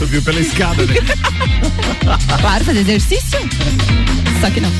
Subiu pela escada, né? claro, fazer exercício. Só que não.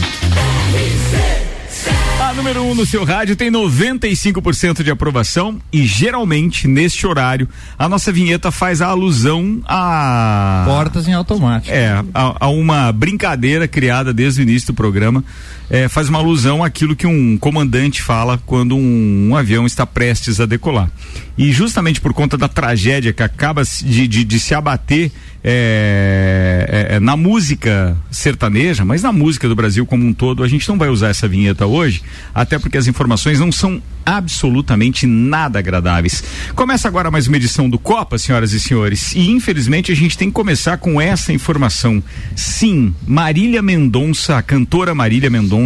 A número 1 um no seu rádio tem 95% de aprovação e geralmente neste horário a nossa vinheta faz a alusão a portas em automático. É, a, a uma brincadeira criada desde o início do programa. É, faz uma alusão àquilo que um comandante fala quando um, um, avião está prestes a decolar. E justamente por conta da tragédia que acaba de, de, de se abater é, é, é, na música sertaneja, mas na música do Brasil como um todo, a gente não vai usar essa vinheta hoje, até porque as informações não são absolutamente nada agradáveis. Começa agora mais uma edição do Copa, senhoras e senhores, e infelizmente a gente tem que começar com essa informação. Sim, Marília Mendonça, a cantora Marília Mendonça,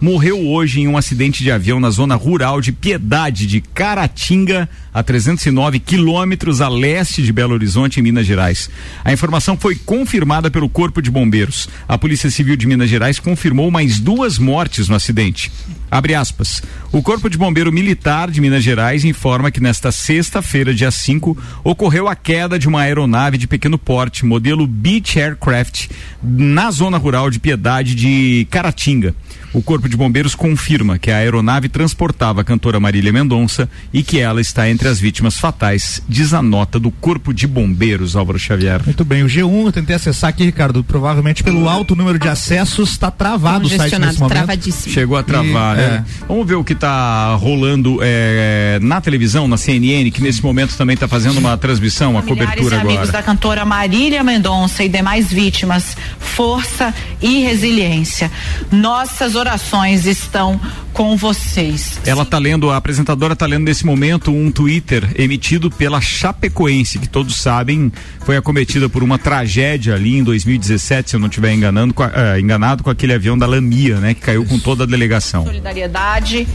morreu hoje em um acidente de avião na zona rural de Piedade de Caratinga, a 309 quilômetros a leste de Belo Horizonte, em Minas Gerais. A informação foi confirmada pelo Corpo de Bombeiros. A Polícia Civil de Minas Gerais confirmou mais duas mortes no acidente. Abre aspas. O Corpo de Bombeiro Militar de Minas Gerais informa que nesta sexta-feira, dia 5, ocorreu a queda de uma aeronave de pequeno porte, modelo Beach Aircraft, na zona rural de Piedade de Caratinga. O Corpo de Bombeiros confirma que a aeronave transportava a cantora Marília Mendonça e que ela está entre as vítimas fatais, diz a nota do Corpo de Bombeiros, Álvaro Xavier. Muito bem, o G1 eu tentei acessar aqui, Ricardo, provavelmente pelo alto número de acessos está travado o site nesse momento. Travadíssimo. Chegou a travar, e, né? É. Vamos ver o que está rolando é, na televisão, na CNN, que nesse momento também está fazendo uma transmissão, uma cobertura e agora. amigos da cantora Marília Mendonça e demais vítimas, força e resiliência. Nossas orações estão com vocês. Ela está lendo, a apresentadora está lendo nesse momento um Twitter emitido pela Chapecoense, que todos sabem foi acometida por uma tragédia ali em 2017, se eu não estiver enganando, com a, uh, enganado com aquele avião da Lamia, né, que caiu com toda a delegação. Solidariedade,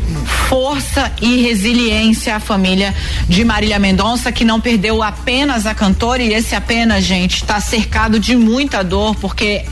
força e resiliência à família de Marília Mendonça, que não perdeu apenas a cantora e esse apenas, gente, está cercado de muita dor, porque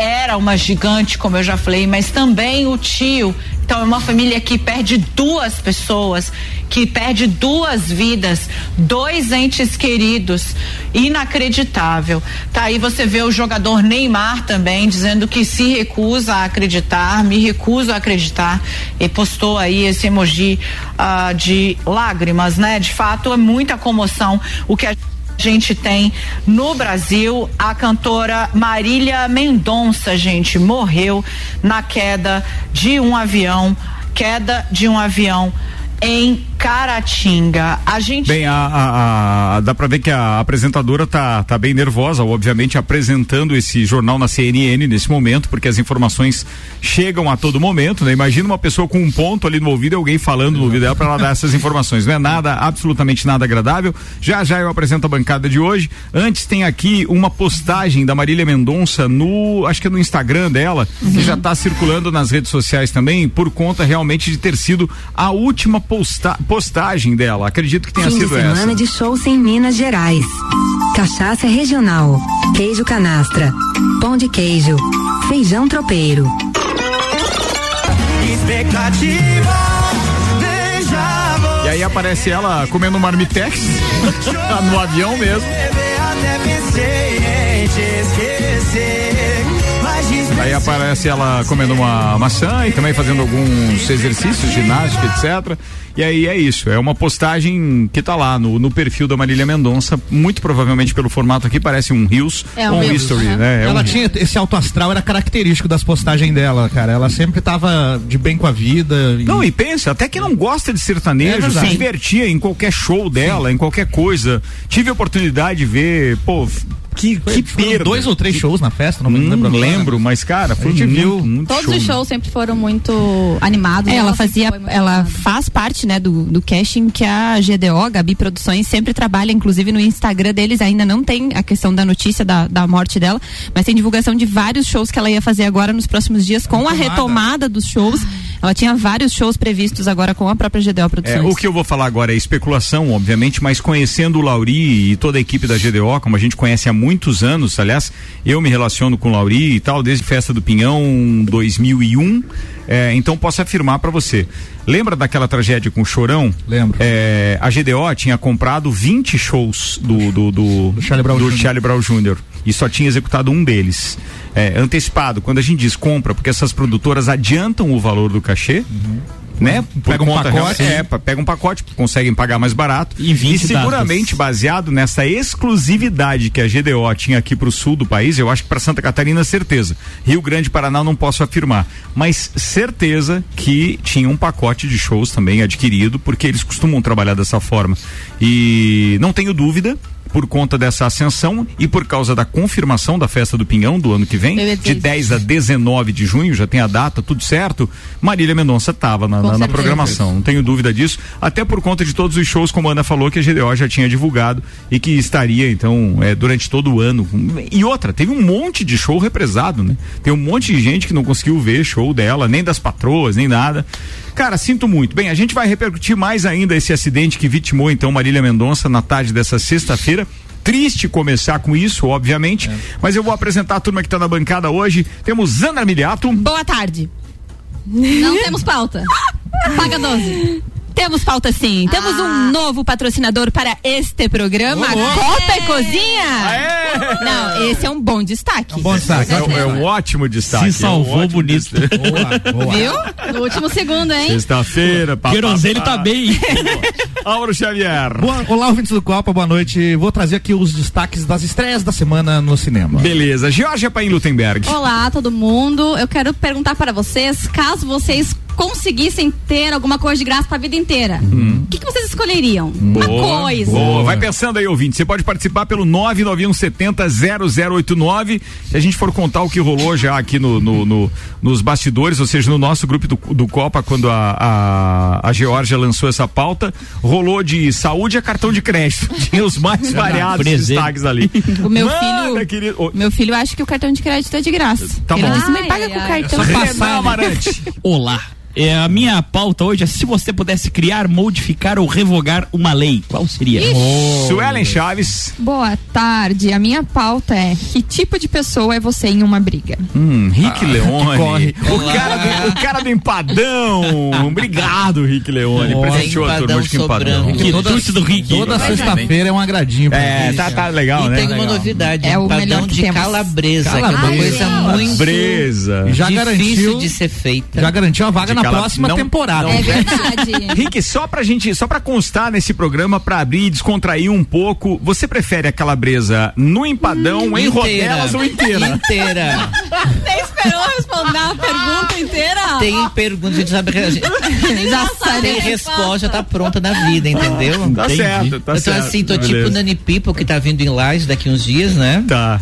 era uma gigante, como eu já falei, mas também o tio. Então é uma família que perde duas pessoas, que perde duas vidas, dois entes queridos. Inacreditável. Tá aí você vê o jogador Neymar também dizendo que se recusa a acreditar, me recuso a acreditar. E postou aí esse emoji uh, de lágrimas, né? De fato, é muita comoção o que a gente tem no Brasil. A cantora Marília Mendonça, gente, morreu na queda de um avião. Queda de um avião em Caratinga. A gente. Bem, a, a, a, dá pra ver que a apresentadora tá, tá bem nervosa, obviamente, apresentando esse jornal na CNN nesse momento, porque as informações chegam a todo momento, né? Imagina uma pessoa com um ponto ali no ouvido e alguém falando no ouvido dela para ela dar essas informações. Não é nada, absolutamente nada agradável. Já já eu apresento a bancada de hoje. Antes tem aqui uma postagem da Marília Mendonça no, acho que é no Instagram dela, uhum. que já tá circulando nas redes sociais também, por conta realmente de ter sido a última posta postagem dela. Acredito que tenha Fim sido de semana essa. de shows em Minas Gerais. Cachaça regional, queijo canastra, pão de queijo, feijão tropeiro. E aí aparece ela comendo marmitex no avião mesmo. Aí aparece ela comendo uma maçã e também fazendo alguns exercícios, ginástica, etc. E aí é isso, é uma postagem que tá lá no, no perfil da Marília Mendonça, muito provavelmente pelo formato aqui, parece um Rios é um um History, uhum. né? É ela um... tinha esse alto astral, era característico das postagens dela, cara. Ela sempre tava de bem com a vida. E... Não, e pensa, até que não gosta de sertanejo, É se divertia em qualquer show dela, Sim. em qualquer coisa. Tive a oportunidade de ver, pô, que, que Foram perda. dois ou três shows na festa, não me Hum, lembro. agora. lembro, mas cara, foi A gente muito, viu muito Todos show. os shows sempre foram muito animados. É, ela fazia, ela animado. faz parte, né, do, do casting que a GDO, Gabi Produções, sempre trabalha, inclusive no Instagram deles, ainda não tem a questão da notícia da, da morte dela, mas tem divulgação de vários shows que ela ia fazer agora nos próximos dias com a Retomada. dos shows. Ela tinha vários shows previstos agora com a própria GDO É, Produções. o que eu vou falar agora é especulação, obviamente, mas conhecendo o Lauri e toda a equipe da GDO, como a gente conhece há muitos anos, aliás, eu me relaciono com Lauri e tal, desde Festa do Pinhão 2001, é, então posso afirmar para você. Lembra daquela tragédia com o Chorão? Lembro. É, a GDO tinha comprado 20 shows do, do, do, Do Charlie Brown do. Charlie Brown Jr. e só tinha executado um deles. É, antecipado, quando a gente diz compra, porque essas produtoras adiantam o valor do cachê. Né? Por Pega um pacote. é, pega um pacote, conseguem pagar mais barato. 20 e seguramente baseado nessa exclusividade que a GDO tinha aqui para o sul do país, eu acho que para Santa Catarina certeza. Rio Grande e Paraná não posso afirmar, mas certeza que tinha um pacote de shows também adquirido, porque eles costumam trabalhar dessa forma. E não tenho dúvida por conta dessa ascensão e por causa da confirmação da festa do Pinhão do ano que vem, de dizer 10 a 19 de junho, já tem a data, tudo certo. Marília Mendonça estava na, na- na programação, não tenho dúvida disso, até por conta de todos os shows, como a Ana falou, que a GDO já tinha divulgado e que estaria, então, é, durante todo o ano. E outra, teve um monte de show represado, né? Tem um monte de gente que não conseguiu ver show dela, nem das patroas, nem nada. Cara, sinto muito. Bem, a gente vai repercutir mais ainda esse acidente que vitimou, então, Marília Mendonça na tarde dessa sexta-feira. Triste começar com isso, obviamente, mas eu vou apresentar a turma que está na bancada hoje. Temos Ana Miliato. Boa tarde. Não temos pauta. Paga 12. Temos pauta sim. Temos Ah. um novo patrocinador para este programa, Copa e Cozinha. Não, esse é um bom destaque. Bom destaque. É, um- é um ótimo destaque. Se salvou é um bonito. destaque. Boa, boa. Viu? No último segundo, hein? Sexta-feira, papai. Querosene tá bem. Auro Xavier. Boa- olá, ouvintes do Copa, boa noite. Vou trazer aqui os destaques das estreias da semana no cinema. Beleza. Georgia Paim Lutemberg. Olá, todo mundo. Eu quero perguntar para vocês, caso vocês conseguissem ter alguma coisa de graça para a vida inteira, o que, que vocês escolheriam? Uma coisa. Boa. Vai pensando aí, ouvinte. Você pode participar pelo 99170 0089. Se a gente for contar o que rolou já aqui no, no- no- nos bastidores, ou seja, no nosso grupo do, do Copa, quando a, a, a Georgia lançou essa pauta, rolou de saúde a cartão de crédito. Tinha os mais variados destaques ali. O meu Manda, filho- querido. Ô, Meu filho acha que o cartão de crédito é de graça. Tá Ele bom. disse, Ai, paga ai, com o ai. cartão. Renan Amarante. Olá. É, a minha pauta hoje é se você pudesse criar, modificar ou revogar uma lei, qual seria? Suelen Chaves. Boa tarde. A minha pauta é: que tipo de pessoa é você em uma briga? Hum, Rick Leone. corre. O cara, do, o cara do empadão. Obrigado, Rick Leone. Nossa. Presenteou a turma de empadão. Que tudo do Rick. Toda sexta-feira é um agradinho. pra É, tá, tá legal, E né? tem uma Legal. novidade, É o melhor que de temos. calabresa, que é uma Calabresa. coisa muito Breza. Já difícil garantiu, de ser feita. já garantiu a vaga De na próxima não- temporada. não- É verdade. Rick, só pra gente, só pra constar nesse programa, pra abrir e descontrair um pouco, você prefere a calabresa no empadão, em rodelas ou inteira? Inteira. Você esperou responder a pergunta inteira? Tem perguntas, a gente sabe que a gente Já tem resposta, tá pronta na vida, entendeu? Tá certo, tá então certo. assim, tô Beleza. tipo Nani People que tá vindo em Lages daqui uns dias, né? Tá.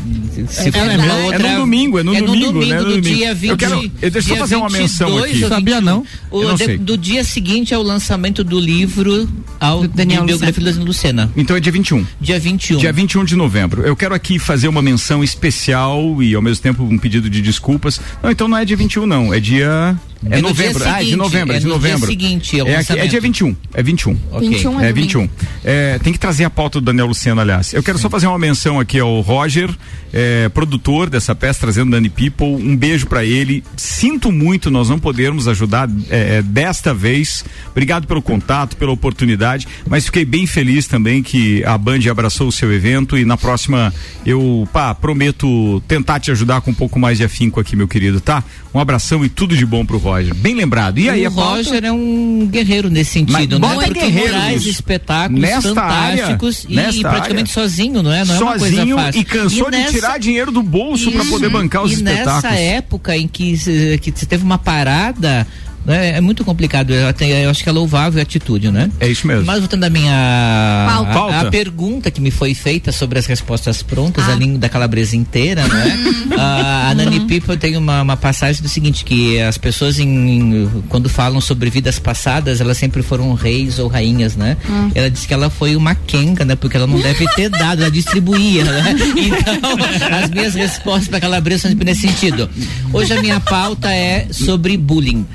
Se É for É outra- no domingo, é no é domingo, no domingo né? No do domingo. dia 20. Eu quero- eu- deixa eu fazer uma menção 22 aqui. Sabia 21. Não? O de- do dia seguinte é o lançamento do livro ao, Do Daniel biografia da Lucena. Então é dia 21. Dia 21. Dia 21 de novembro. Eu quero aqui fazer uma menção especial e ao mesmo tempo um pedido de desculpas. Não, então não é dia 21 não, é dia é, É no novembro. ah, é de novembro, é é de no dia novembro. seguinte, é o é, aqui- é dia 21, é 21. Ok. 21 É é 21. É, tem que trazer a pauta do Daniel Lucena, aliás. Eu quero só fazer uma menção aqui ao Roger, é, produtor dessa peça, trazendo Dani People. Um beijo pra ele. Sinto muito nós não podermos ajudar é, desta vez. Obrigado pelo contato, pela oportunidade, mas fiquei bem feliz também que a Band abraçou o seu evento e na próxima eu, pá, prometo tentar te ajudar com um pouco mais de afinco aqui, meu querido, tá? Um abração e tudo de bom pro Roger. Bem lembrado. E aí, o pauta? Roger é um guerreiro nesse sentido, Mas né? Porque guerreiro nisso. espetáculos Nesta fantásticos área, e nesta praticamente sozinho, não é? Não é uma sozinho coisa fácil. e cansou de nessa- tirar dinheiro do bolso para poder bancar os e espetáculos. nessa época em que se, que se teve uma parada, né, é muito complicado. Eu, até- eu acho que é louvável a atitude, né? É isso mesmo. Mas voltando à minha Pauta. a, Pauta. a pergunta que me foi feita sobre as respostas prontas, Ah. a língua da calabresa inteira, né? a, a Nani People tem uma, uma passagem do seguinte, que as pessoas em, em- quando falam sobre vidas passadas, elas sempre foram reis ou rainhas, né? Ela disse que ela foi uma quenga, né? Porque ela não deve ter dado, ela distribuía, né? Então, as minhas respostas para calabresa são sempre nesse sentido. Hoje a minha pauta é sobre bullying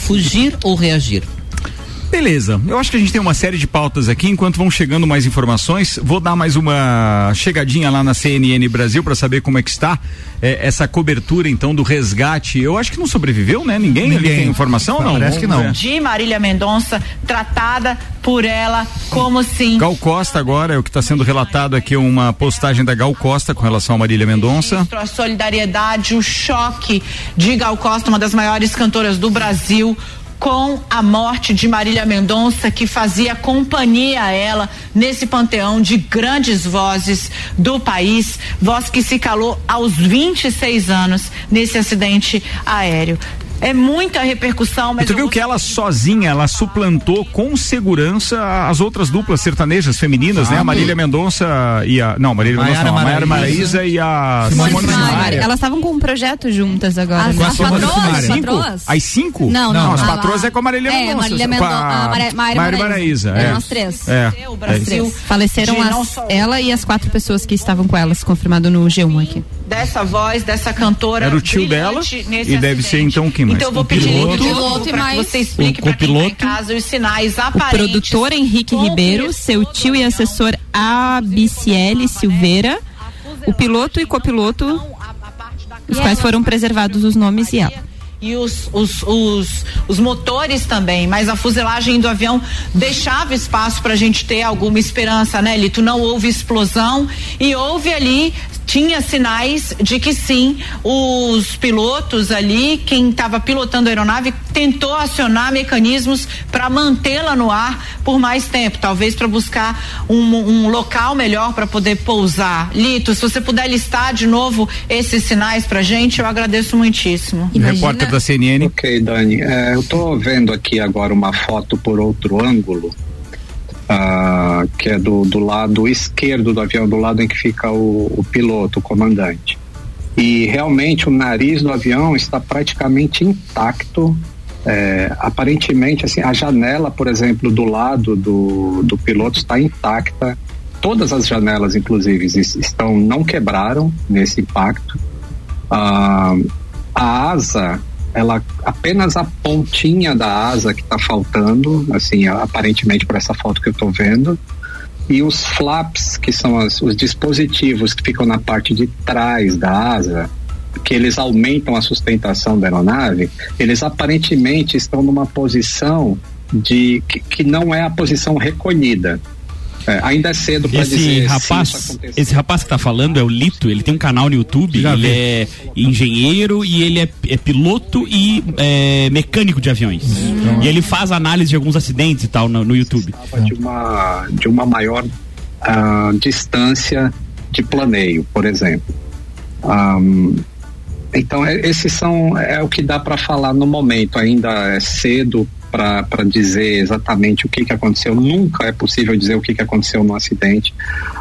fugir ou reagir. Beleza, eu acho que a gente tem uma série de pautas aqui. Enquanto vão chegando mais informações, vou dar mais uma chegadinha lá na CNN Brasil para saber como é que está é, essa cobertura então do resgate. Eu acho que não sobreviveu, né? Ninguém, Ninguém. ali tem informação não? Parece que não. De Marília Mendonça, tratada por ela como sim. Gal Costa agora é o que está sendo relatado aqui uma postagem da Gal Costa com relação a Marília Mendonça. a solidariedade, o choque de Gal Costa, uma das maiores cantoras do Brasil, com a morte de Marília Mendonça, que fazia companhia a ela nesse panteão de grandes vozes do país, voz que se calou aos 26 anos nesse acidente aéreo. É muita repercussão, mas E tu viu vou que ela sozinha, ela suplantou com segurança as outras duplas sertanejas femininas, né? A Marília Mendonça e a. Não, Marília Mendonça não, a Maiara Maraíza. Maraíza e a Simone Simone Simaria. Simaria. Elas estavam com um projeto juntas agora. As, né? as patroas, Simaria. as patroas? As cinco? Não, não, as a- patroas é com a Marília É, Mendonça. Marília com Mendonça, a Maiara Maraíza. Maraíza. É, É. nós três. É. o Brasil Faleceram não as, ela e as quatro pessoas que estavam com elas, confirmado no G1 aqui. Dessa voz, dessa cantora. Era o tio dela e deve ser, acidente. então, quem mais? Então eu vou O pedir piloto. de O piloto e para que você explique o para quem tá em casa os sinais O aparentes. produtor Henrique Ribeiro, seu tio e a assessor Abiciele Silveira, o piloto e copiloto, os quais foram preservados os nomes e ela. E os, os, os, os motores também, mas a fuselagem do avião deixava espaço para a gente ter alguma esperança, né, Lito? Não houve explosão e houve ali, tinha sinais de que sim, os pilotos ali, quem estava pilotando a aeronave, tentou acionar mecanismos para mantê-la no ar por mais tempo, talvez para buscar um, um local melhor para poder pousar. Lito, se você puder listar de novo esses sinais para gente, eu agradeço muitíssimo. Repórter da CNN. Ok, Dani. É, eu estou vendo aqui agora uma foto por outro ângulo, ah, que é do, do lado esquerdo do avião, do lado em que fica o, o piloto, o comandante. E realmente o nariz do avião está praticamente intacto. É, aparentemente, assim, a janela, por exemplo, do lado do, do piloto está intacta. Todas as janelas, inclusive, es- estão não quebraram nesse impacto. Ah, a asa, ela apenas a pontinha da asa que está faltando, assim, aparentemente por essa foto que eu estou vendo. E os flaps, que são as- os dispositivos que ficam na parte de trás da asa, que eles aumentam a sustentação da aeronave, eles aparentemente estão numa posição de que, que não é a posição recolhida. É, ainda é cedo para dizer Esse se isso rapaz, esse rapaz que tá falando é o Lito, ele tem um canal no YouTube, Já ele vi. é engenheiro e ele é, é piloto e é, mecânico de aviões. E ele faz análise de alguns acidentes e tal no, no YouTube. de uma, de uma maior ah, distância de planeio, por exemplo. Ahm, então, é- esses são é o que dá para falar no momento. Ainda é cedo para dizer exatamente o que, que aconteceu. Nunca é possível dizer o que, que aconteceu no acidente.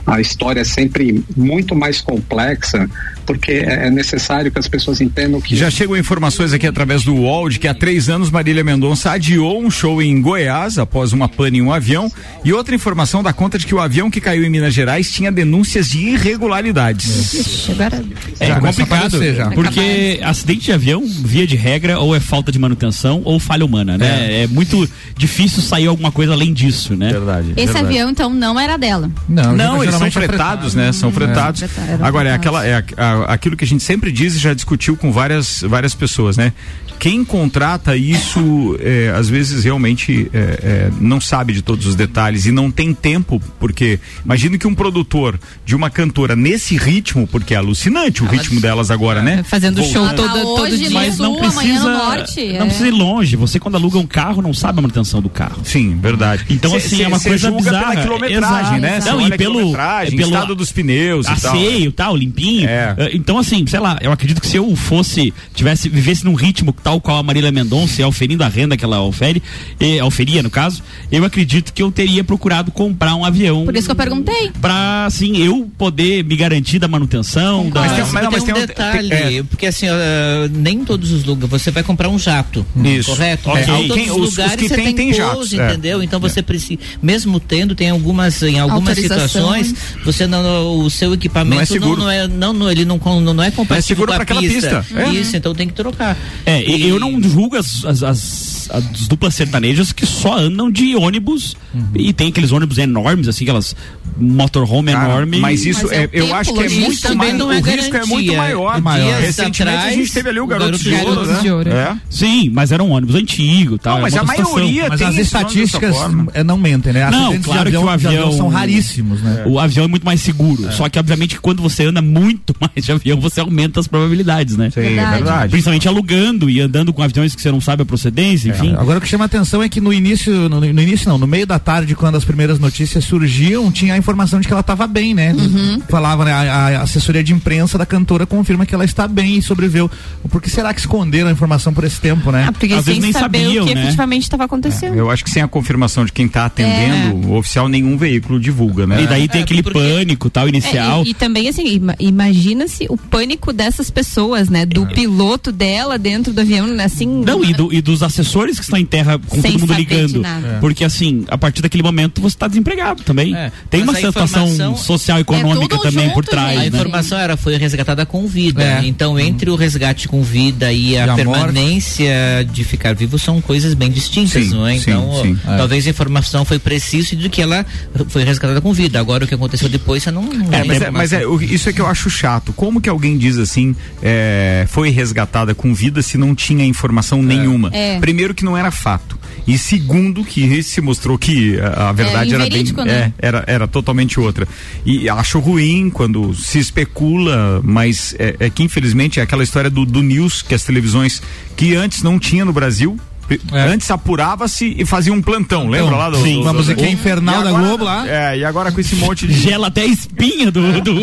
A história é sempre muito mais complexa, porque é é necessário que as pessoas entendam que. Já chegam informações aqui através do UOL de que há três anos Marília Mendonça adiou um show em Goiás após uma pane em um avião. E outra informação dá conta de que o avião que caiu em Minas Gerais tinha denúncias de irregularidades. Ixi, agora É Já complicado, aparecer já. porque acidente de avião, via de regra, ou é falta de manutenção ou falha humana, né? É, muito difícil sair alguma coisa além disso, né? Verdade. Esse verdade. avião, então, não era dela. Não, Não, eles são é fretados, né? São fretados. fretados, Agora, é, aquela, é a- a- aquilo que a gente sempre diz e já discutiu com várias, várias pessoas, né? Quem contrata isso, é, às vezes realmente é, é, não sabe de todos os detalhes e não tem tempo, porque imagino que um produtor de uma cantora nesse ritmo, porque é alucinante o ritmo delas agora, né? fazendo show todo, Tá todo hoje dia. Mas não sul, amanhã precisa, no norte. não é. precisa ir longe. Você quando aluga um carro não sabe a manutenção do carro. Sim, verdade. Então, Cê- assim, cê- é uma coisa bizarra. pela quilometragem, Exato. né? Não, e a pelo- quilometragem, é pelo estado dos pneus e tal. Limpinho. É. Eh, Então, assim, sei lá, eu acredito que se eu fosse, tivesse, vivesse num ritmo tal qual a Marília Mendonça, auferindo a renda que ela ofere, eh, oferia no caso, eu acredito que eu teria procurado comprar um avião. Por isso que eu perguntei. Pra, assim, eu poder me garantir da manutenção. Da... Mas tem- Mas, mas não, mas tem um detalhe, tem- é. porque assim, ó, nem todos os lugares, você vai comprar um jato, Isso. correto? Ok. Em todos Quem- os os- os lugares que você tem, tem, tem jatos, é. entendeu? Então você precisa, mesmo tendo, tem algumas, em algumas situações, você não, o seu equipamento Não é seguro. não, é, não, não, ele não, não é compatível seguro com a pra aquela pista. É. Isso, então tem que trocar. É, e- E- Eu não julgo as, as, as- as duplas sertanejas que só andam de ônibus e tem aqueles ônibus enormes, assim, aquelas motorhome Cara, enorme. mas isso Mas é é, eu acho que é muito também mais, não é o risco é muito garantia. maior. Dias Recentemente a atrás, gente teve ali o o garoto, Garoto de ouro, né? de Ouro. É. Sim, mas era um ônibus antigo, tal. Não, mas é a maioria Mas tem as estatísticas é, não mentem, né? Não, Acidentes claro que o avião são raríssimos, né? O avião é muito mais seguro. Só que, obviamente, quando você anda muito mais de avião, você aumenta as probabilidades, né? Sim, Verdade. verdade. Principalmente alugando e andando com aviões que você não sabe a procedência, enfim. Agora o que chama atenção é que no início, no, no início não, no meio da tarde, quando as primeiras notícias surgiam, tinha a informação de que ela estava bem, né? Falava, né? A, a assessoria de imprensa da cantora confirma que ela está bem e sobreviveu. Por que será que esconderam a informação por esse tempo, né? Ah, porque Às vezes sem nem saber sabiam, o que né? efetivamente estava acontecendo. Eu acho que sem a confirmação de quem está atendendo, o oficial nenhum veículo divulga, né? E daí tem É, aquele porque- pânico tal É, inicial. e, e também, assim, ima- imagina-se o pânico dessas pessoas, né? Do piloto dela dentro do avião, né, assim. Não, e, do- e dos assessores que estão em terra com Sem todo mundo ligando. nada. Porque assim, a partir daquele momento você está desempregado também. É, Tem uma mas a situação social econômica tudo também por junto, trás. A gente. né? informação era foi resgatada com vida. É. Então, entre o resgate com vida e a, E a permanência de ficar vivo são coisas bem distintas, Sim, não é? sim, Então, sim. ó, talvez a informação foi precisa de que ela foi resgatada com vida. Agora, o que aconteceu depois, você não. não É, mas, é, mas é, isso é que eu acho chato. Como que alguém diz assim, é, foi resgatada com vida se não tinha informação nenhuma? É. Primeiro que não era fato. E segundo que se mostrou que a, a verdade era bem, né? é, era, era totalmente outra. E acho ruim quando se especula, mas é, é que infelizmente é aquela história do, do news que as televisões que antes não tinha no Brasil. É. Antes apurava-se e fazia um plantão, lembra lá do, sim, do- uma do- musiquinha do- infernal da Globo lá. É, e agora com esse monte de Gela até a espinha do. do...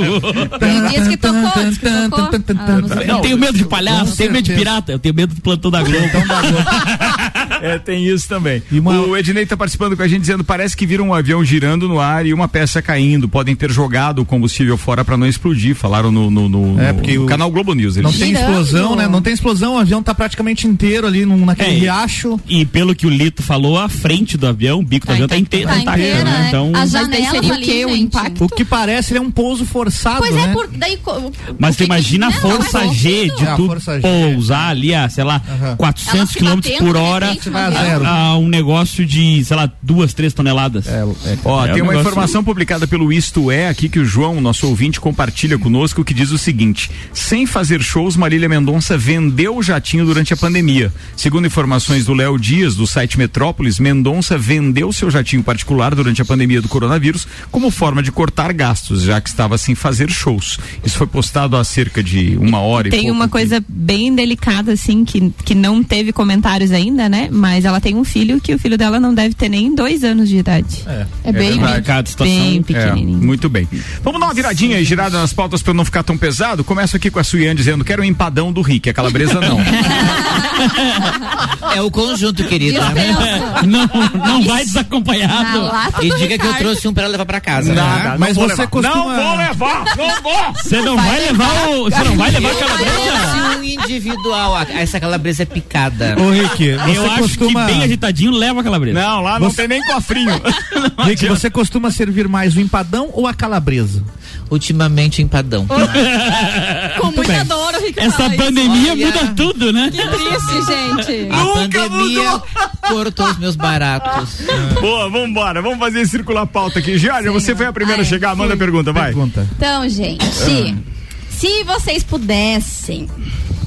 Tem dias que tocou, diz que tocou. Ah, eu tenho medo de palhaço, Com tenho medo de pirata, eu tenho medo do plantão da Globo. É, tem isso também. E uma- O Ednei tá participando com a gente dizendo parece que viram um avião girando no ar e uma peça caindo. Podem ter jogado o combustível fora para não explodir. Falaram no, no, no- É, no porque o- canal Globo News. Não tem Girando. explosão, né? Não tem explosão, o avião tá praticamente inteiro ali num, naquele É, e- E pelo que o Lito falou, a frente do avião, o bico do Tá avião tá inteiro, Tá intacto, inteira, né? né? Então, Mas daí janelas seria o ali, quê? O gente. impacto? O que parece ele é um pouso forçado, Pois né? é, por daí. mas o tu que imagina a que- não, força não, G de É, a tu pousar ali a, sei lá, Aham. 400 Ela se km por hora a a, a um negócio de, sei lá, duas, três toneladas. É, é, Ó, É tem um uma negócio- informação publicada pelo Isto É aqui que o João, nosso ouvinte, compartilha conosco que diz o seguinte: sem fazer shows, Marília Mendonça vendeu o jatinho durante a pandemia. Segundo informações do Léo Dias, do site Metrópolis, Mendonça vendeu seu jatinho particular durante a pandemia do coronavírus como forma de cortar gastos, já que estava sem fazer shows. Isso foi postado há cerca de uma hora e Tem pouco uma aqui. coisa bem delicada, assim, que, que não teve comentários ainda, né? Mas ela tem um filho que o filho dela não deve ter nem dois anos de idade. É, bem. Complicada a situação. bem É, pequenininho. muito bem. Vamos dar uma viradinha e girada nas pautas para não ficar tão pesado. Começo aqui com a Suiane dizendo: quero um empadão do Rick, a calabresa não. É o conjunto, querida. Não, não vai desacompanhado. E diga que eu trouxe um pra levar pra casa. né? Nada, não Mas vou você levar. costuma- Não vou levar, não vou. Você não vai, levar o. Você não vai levar a calabresa? Trouxe um individual. a- Essa calabresa é picada. Ô Rick, você Eu acho costuma. que bem agitadinho leva a calabresa. Não, lá não tem nem cofrinho. Rick, você costuma servir mais o empadão ou a calabresa? Ultimamente empadão. Com muita dor, Ricardo. Essa pandemia Olha. muda tudo, né? Que triste, gente. A pandemia cortou os meus baratos. Boa, vamos embora. Vamos fazer circular a pauta aqui. Giária, você foi a primeira a Ai, chegar. Manda a pergunta, vai. Pergunta. Então, gente, Ah. se vocês pudessem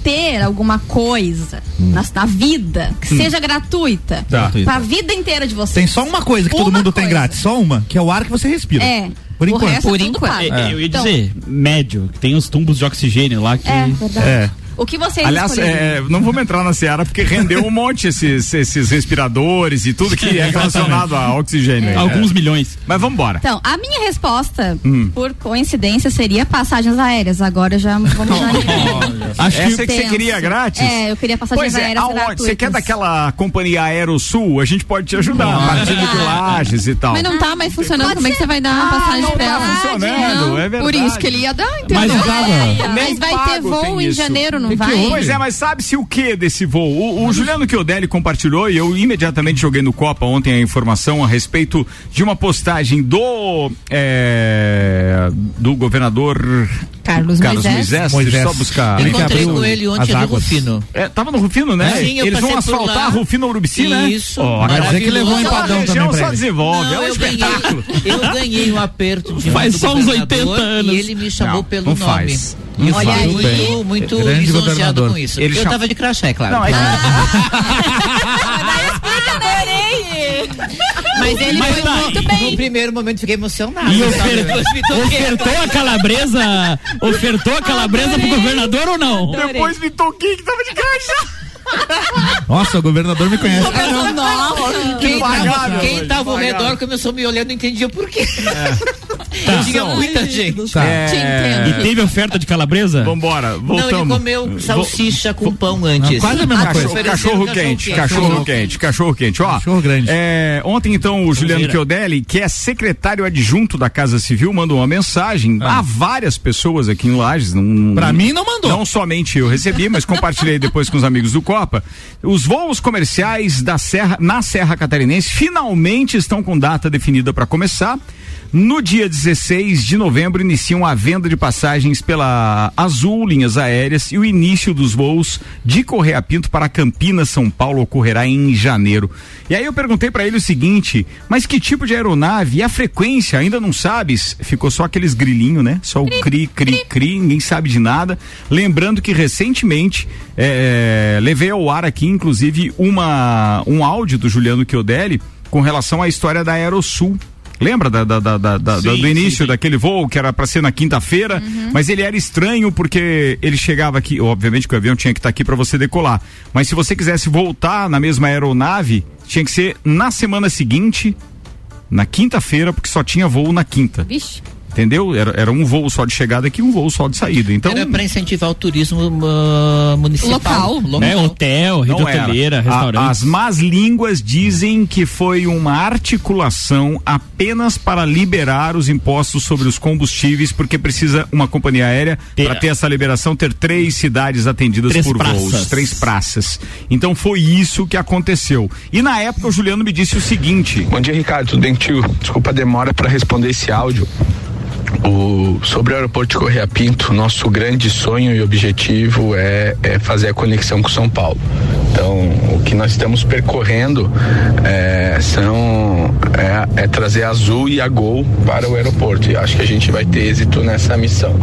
ter alguma coisa na, na vida que seja gratuita Tá. pra vida inteira de vocês. Tem só uma coisa que todo Uma mundo tem coisa. grátis, só uma, que é o ar que você respira. É. Por o enquanto. resto é Por tudo enquanto. É, eu ia Então, dizer, médio, que tem os tumbos de oxigênio lá que. É, verdade. É. O que vocês Aliás, escolheriam? é, não vamos entrar na seara porque rendeu um monte esses, esses respiradores e tudo que é relacionado a oxigênio. aí. Alguns milhões. Mas vamos embora. Então, a minha resposta, Hum. por coincidência, seria passagens aéreas. Agora já vamos já. Acho Essa que é que você queria grátis? É, eu queria passagens Pois é, aéreas aonde? Você quer daquela companhia Aerosul? A gente pode te ajudar. A partir de Lages e tal. Mas não tá mais funcionando, Pode como é que ser. você vai dar uma Ah, passagem não pra tá ela? funcionando, Não, é verdade. Por isso que ele ia dar, entendeu? Mas usava. Mas vai ter voo em isso. janeiro, não Que que vai? houve? Pois é, mas sabe-se o que desse voo? O, o Juliano Chiodelli compartilhou e eu imediatamente joguei no Copa ontem a informação a respeito de uma postagem do é, do governador Carlos, Carlos Moisés. Moisés. Só buscar. Que encontrei abriu com ele ontem no. Rufino. É, tava no Rufino, né? Sim, eu Eles vão asfaltar lá. Rufino Urubici, né? Isso, Ó, Quer dizer que levou um empadão também região pra só ele. desenvolve, é um eu espetáculo. ganhei, eu ganhei um aperto de Faz só uns governador 80 anos. E ele me chamou Não, pelo não nome. faz. E Olha aí. muito, muito Grande lisonjeado governador. com isso. Ele eu chama- tava de crachá, é claro. Não, é Mas ele Mas foi tá. muito No bem. primeiro momento fiquei emocionado. E sabe? ofer- Depois me toquei. ofertou a calabresa? Ofertou a calabresa pro governador ou não? Depois me toquei que tava de graça. Nossa, o governador me conhece. Quem Impagável, tava, quem hoje, tava ao redor começou me olhando, não entendia por quê. Tá. Tinha muita gente. Tá. Te E teve oferta de calabresa? Vambora, Não, ele voltamos. comeu salsicha com pão antes. quase a mesma Ah, coisa. Cachorro, cachorro quente, cachorro quente, cachorro quente. Ó, Cachorro grande. é, ontem então o Juliano. Chiodelli, que é secretário adjunto da Casa Civil, mandou uma mensagem a várias pessoas aqui em Lages. Não, Pra mim não mandou. Não somente eu recebi, mas compartilhei depois com os amigos do Copa. Os voos comerciais da Serra, na Serra Catarinense finalmente estão com data definida para começar. No dia 16 de novembro iniciam a venda de passagens pela Azul Linhas Aéreas e o início dos voos de Correia Pinto para Campinas, São Paulo ocorrerá em janeiro. E aí eu perguntei para ele o seguinte: mas que tipo de aeronave e a frequência? Ainda não sabes? Ficou só aqueles grilinhos, né? Só o cri, cri, cri, ninguém sabe de nada. Lembrando que recentemente é, levei ao ar aqui, inclusive, uma um áudio do Juliano Chiodelli com relação à história da Aerosul. Lembra da, da- da- da- Sim, do início sim, sim. daquele voo que era para ser na quinta-feira, mas ele era estranho porque ele chegava aqui, obviamente que o avião tinha que estar aqui para você decolar. Mas se você quisesse voltar na mesma aeronave, tinha que ser na semana seguinte, na quinta-feira, porque só tinha voo na quinta. Vixe. Entendeu? Era, era um voo só de chegada aqui e um voo só de saída. Então, Era pra incentivar o turismo ah, municipal. Local. É, hotel, rede hoteleira, restaurante. as más línguas dizem que foi uma articulação apenas para liberar os impostos sobre os combustíveis, porque precisa uma companhia aérea para ter essa liberação ter três cidades atendidas Três por voos, praças. três praças. Então foi isso que aconteceu. E na época o Juliano me disse o seguinte: Bom dia, Ricardo. Tudo bem, tio? Desculpa a demora para responder esse áudio. O, sobre o aeroporto de Correia Pinto, nosso grande sonho e objetivo é, é fazer a conexão com São Paulo. Então, o que nós estamos percorrendo é, são, é, é trazer a Azul e a Gol para o aeroporto. E acho que a gente vai ter êxito nessa missão.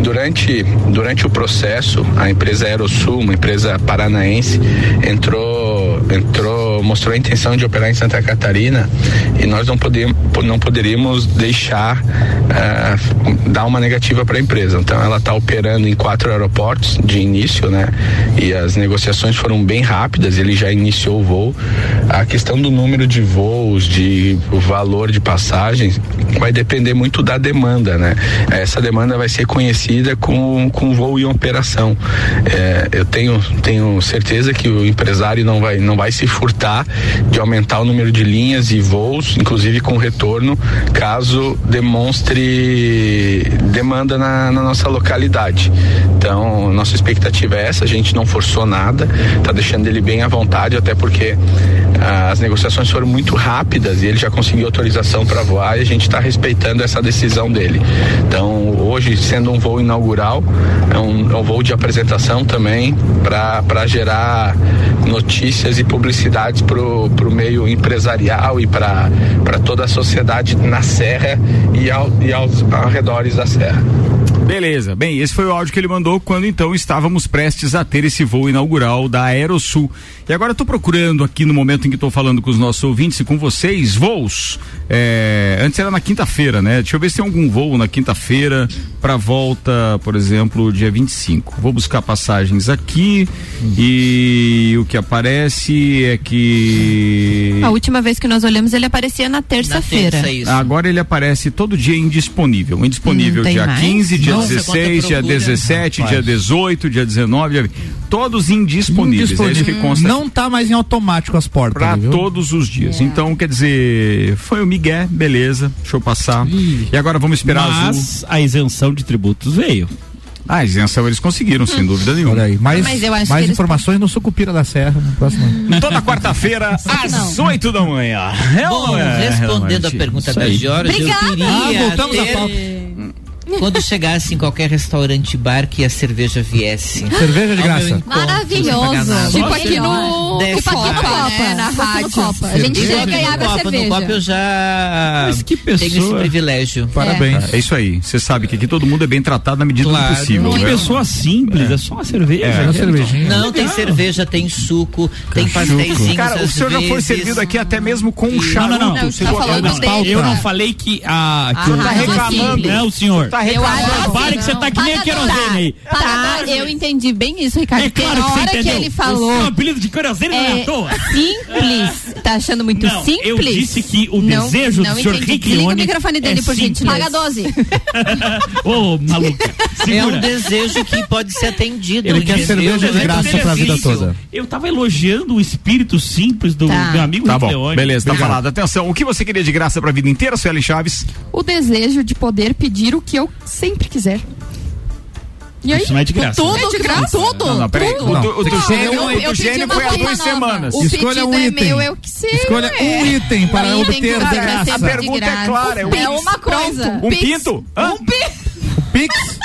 Durante, durante o processo, a empresa Aerosul, uma empresa paranaense, entrou, entrou, mostrou a intenção de operar em Santa Catarina e nós não podemos, não poderíamos deixar ah, dar uma negativa para a empresa. Então, ela está operando em quatro aeroportos de início, né? E as negociações foram bem rápidas. Ele já iniciou o voo. A questão do número de voos, de valor de passagens, vai depender muito da demanda, né? Essa demanda vai ser conhecida com com voo em operação. É, eu tenho tenho certeza que o empresário não vai não vai se furtar de aumentar o número de linhas e voos, inclusive com retorno, caso demonstre demanda na, na nossa localidade. Então, nossa expectativa é essa. A gente não forçou nada, tá deixando ele bem à vontade, até porque ah, as negociações foram muito rápidas e ele já conseguiu autorização para voar e a gente está respeitando essa decisão dele. Então, hoje, sendo um voo inaugural, é um, é um voo de apresentação também para gerar notícias e publicidades para o meio empresarial e para toda a sociedade na Serra e, ao, e aos arredores da Serra. Beleza. Bem, esse foi o áudio que ele mandou quando então estávamos prestes a ter esse voo inaugural da Aerosul. E agora eu tô procurando aqui no momento em que estou falando com os nossos ouvintes e com vocês, voos. É, antes era na quinta-feira, né? Deixa eu ver se tem algum voo na quinta-feira para volta, por exemplo, dia 25. Vou buscar passagens aqui e o que aparece é que A última vez que nós olhamos, ele aparecia na terça-feira. terça. Agora ele aparece todo dia indisponível. Indisponível Hum, dia mais? 15, dia Nossa, 16, dia quanta procura. 17, dia Rapaz. 18, dia 19, dia... todos indisponíveis. É isso que consta Não tá mais em automático as portas. para todos os dias. Então, quer dizer, foi o Miguel, beleza, deixa eu passar. E agora vamos esperar a Azul. Mas a isenção de tributos veio. Ah, a isenção eles conseguiram, sem dúvida nenhuma. Aí, mais, mais eles- informações no Sucupira da Serra no próximo. Toda quarta-feira, às 8 da manhã. É Bom, é, respondendo a Renato? pergunta Isso da aí. Jorge, Obrigada. eu queria Ah, voltamos à pauta. Quando chegasse em qualquer restaurante bar que a cerveja viesse. Cerveja de graça. Maravilhoso. Tipo aqui no. Desce Tipo aqui no. Copa, É, na Tipo aqui no rádio. Copa. A gente Cerveja chega e abre a copo, no cerveja. copo eu já Mas que pessoa. tenho esse privilégio. Parabéns. É isso aí. Você sabe que aqui todo mundo é bem tratado na medida Claro. do possível. Que né? pessoa simples, é, só uma cerveja. É. Uma cervejinha. Não, tem cerveja, tem suco, tem pastéisinhos. Cara, o senhor já foi servido aqui até mesmo com um Não, charuto. não, não. Não, tá dele. pautas. Eu não falei que a. Que o- tá reclamando. Não, senhor. Tá Eu reclamando. acho Pare que você tá que nem a querosene aí. Tá, eu entendi bem isso, Ricardo. É claro na que você hora que entendeu. ele O falou. seu apelido de querosene não é É à toa. simples. Tá achando muito simples? eu disse que o desejo do senhor. Rick Desliga o microfone dele, é por simples. gentileza. Paga 12. Ô, maluca. É um desejo que pode ser atendido. Ele quer Eu- cerveja de graça pra vida toda. Eu tava elogiando o espírito simples do Tá. meu amigo Tá Rick bom, Leone. beleza, tá falado. Atenção, o que você queria de graça pra vida inteira, Suelen Chaves? O desejo de poder pedir o que eu sempre quiser. E aí? Isso não é de graça. Tudo, né? de graça? Tudo. Não, não, peraí. tudo. O do- o do gênio- eu- o eu gênio pedi uma foi há duas nova. semanas. O Escolha um é item. meu, eu que sei. Escolha ué. um item para Um item obter que de graça. A de pergunta é clara, é um É uma coisa. Um Pix. pinto? Hã? Um pi... Pix.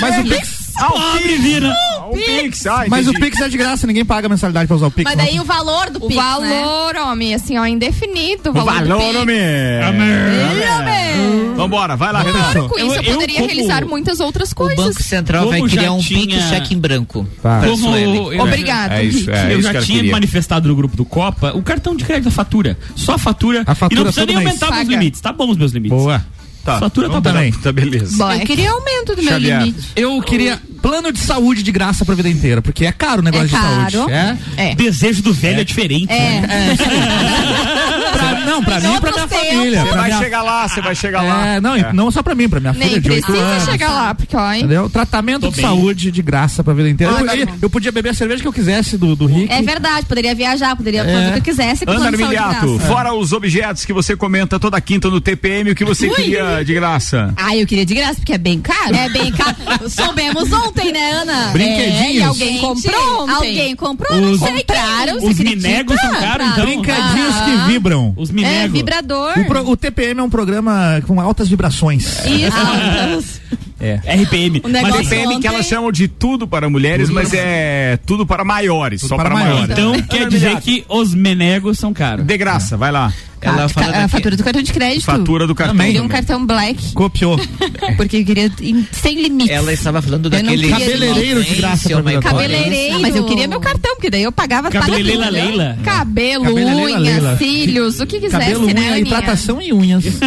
Mas o Pix. Ah, um Pobre Pix. vira. Ah, um Pix. Ah, Mas o. Pix é de graça, ninguém paga mensalidade pra usar o Pix. Mas não. daí o valor do O Pix, né? valor, homem, assim, ó, indefinido. O O valor, do valor, Pix. homem. Hum. Vambora, vai lá, Renato. Claro, com isso eu, Eu- poderia como- realizar muitas outras O coisas. Banco Central vai Como já criar um tinha- cheque em branco. Tá. Como eu- Obrigado. É isso, é eu já tinha queria. manifestado no grupo do Copa o cartão de crédito, a fatura. Só a fatura. A fatura e não precisa nem aumentar meus Paga. limites. Tá bom os meus limites. Boa. Tá, Fatura então tá tá, bem. tá beleza. Bom, eu queria aumento do meu Xavier. limite. Eu queria plano de saúde de graça pra vida inteira, porque é caro o negócio É de caro. saúde. É? É. Desejo do velho é, diferente. né? Pra- não, pra mim e pra minha outros família. Você vai minha- chegar lá, você vai chegar lá. É, não, não só pra mim, pra minha filha Nem de 8 precisa anos. chegar lá, porque, ó, hein? Entendeu? Tratamento Tô de bem. saúde de graça pra vida inteira. Ah, eu, eu- eu podia beber a cerveja que eu quisesse do, do Rick. É verdade, poderia viajar, poderia fazer o que eu quisesse Ana de de graça. fora os objetos que você comenta toda quinta no TPM, o que você queria de graça? Ah, eu queria de graça, porque é bem caro. É bem caro. Soubemos ontem, né, Ana? Brinquedinhos. É, e alguém comprou ontem. Alguém comprou, não Os- sei Compraram, quem. Os você minegos são caros, então. Brinquedinhos Ah. que vibram. Os É, minegos. vibrador. O, pro- o TPM é um programa com altas vibrações. Isso. É. RPM. O negócio Mas, que ontem- elas chamam de tudo para mulheres, mas é tudo para maiores, Tudo só para para, maiores. então quer dizer que os menegos são caros. de graça, vai lá. Ela fala a fatura do cartão de crédito. Fatura do cartão. Também. Queria um cartão black, Copiou. porque eu queria em- sem limites. Ela estava falando Eu daquele Cabeleireiro de graça. Cabeleireiro. Ah, mas eu queria meu cartão, porque daí eu pagava Cabeleireira tudo. Leila. Cabelo, Cabeleireira unha, Leila. cílios, o que quisesse, Cabelo, né, unha, hidratação e unhas.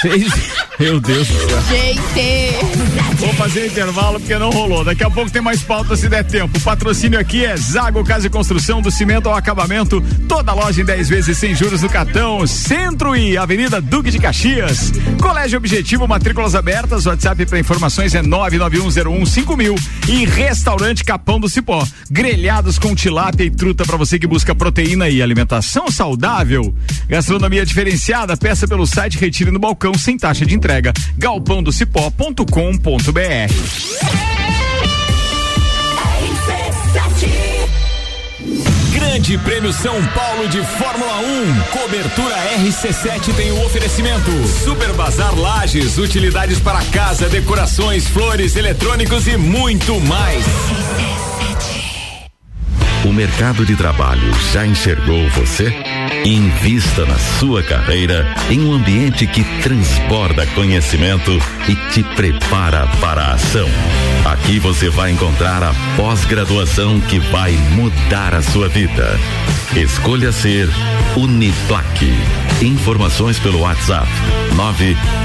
Seis... Meu Deus do céu. Gente! Vou fazer intervalo porque não rolou. Daqui a pouco tem mais pauta se der tempo. O patrocínio aqui é Zago Casa e Construção, do cimento ao acabamento. Toda loja em 10 vezes sem juros no cartão. Centro e Avenida Duque de Caxias. Colégio Objetivo, matrículas abertas. WhatsApp para informações é 991015000. E Restaurante Capão do Cipó. Grelhados com tilápia e truta para você que busca proteína e alimentação saudável. Gastronomia diferenciada. Peça pelo site Retire no Balcão sem taxa de entrega. galpãodocipó.com.br Grande Prêmio São Paulo de Fórmula 1. Cobertura RC7 tem o oferecimento. Super Bazar Lages, utilidades para casa, decorações, flores, eletrônicos e muito mais. O mercado de trabalho já enxergou você? Invista na sua carreira em um ambiente que transborda conhecimento e te prepara para a ação. Aqui você vai encontrar a pós-graduação que vai mudar a sua vida. Escolha ser Uniplaque. Informações pelo WhatsApp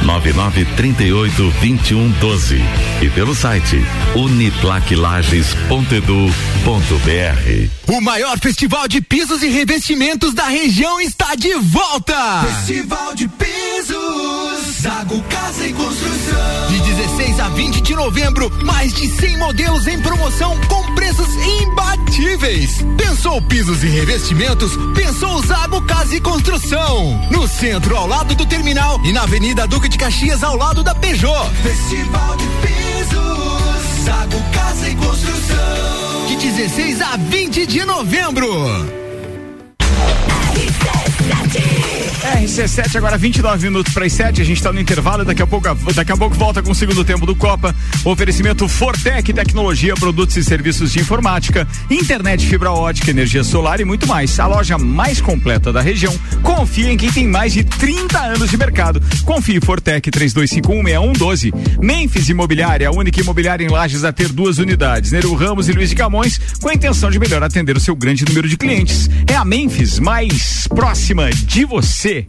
999382112 e pelo site uniplaquilages.edu.br. O maior festival de pisos e revestimentos da região está de volta. Festival de Pisos, Zago Casa e Construção. De 16 a 20 de novembro, mais de 100 modelos em promoção com preços imbatíveis. Pensou pisos e revestimentos? Pensou Zago Casa e Construção. No centro, ao lado do terminal e na Avenida Duque de Caxias, ao lado da Peugeot. Festival de Pisos, Zago Casa e Construção. De 16 a 20 de novembro. RC7, agora 29 minutos para as 7. A gente está no intervalo. Daqui a, pouco, daqui a pouco volta com o segundo tempo do Copa. Oferecimento Fortec, tecnologia, produtos e serviços de informática, internet, fibra ótica, energia solar e muito mais. A loja mais completa da região. Confia em quem tem mais de 30 anos de mercado. Confie Fortec 32516112. Memphis Imobiliária, a única imobiliária em Lages a ter duas unidades. Nero Ramos e Luiz de Camões, com a intenção de melhor atender o seu grande número de clientes. É a Memphis mais próxima de você.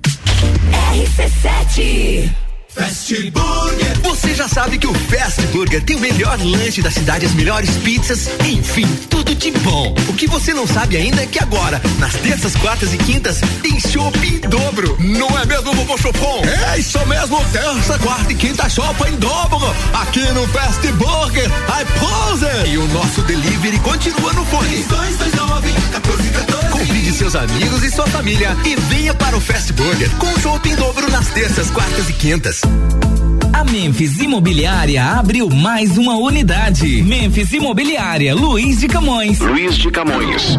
RC7 Fast Burger. Você já sabe que o Fast Burger tem o melhor lanche da cidade, as melhores pizzas, enfim, tudo de bom. O que você não sabe ainda é que agora, nas terças, quartas e quintas, tem chopp em dobro. Não é mesmo, vovô Chopon? É isso mesmo, terça, quarta e quinta chopp em dobro. Aqui no Fast Burger, I pose. E o nosso delivery continua no fone. 229 1414. Convide seus amigos e sua família e venha para o Fast Burger com chopp em dobro nas terças, quartas e quintas. A Memphis Imobiliária abriu mais uma unidade. Memphis Imobiliária, Luiz de Camões. Luiz de Camões.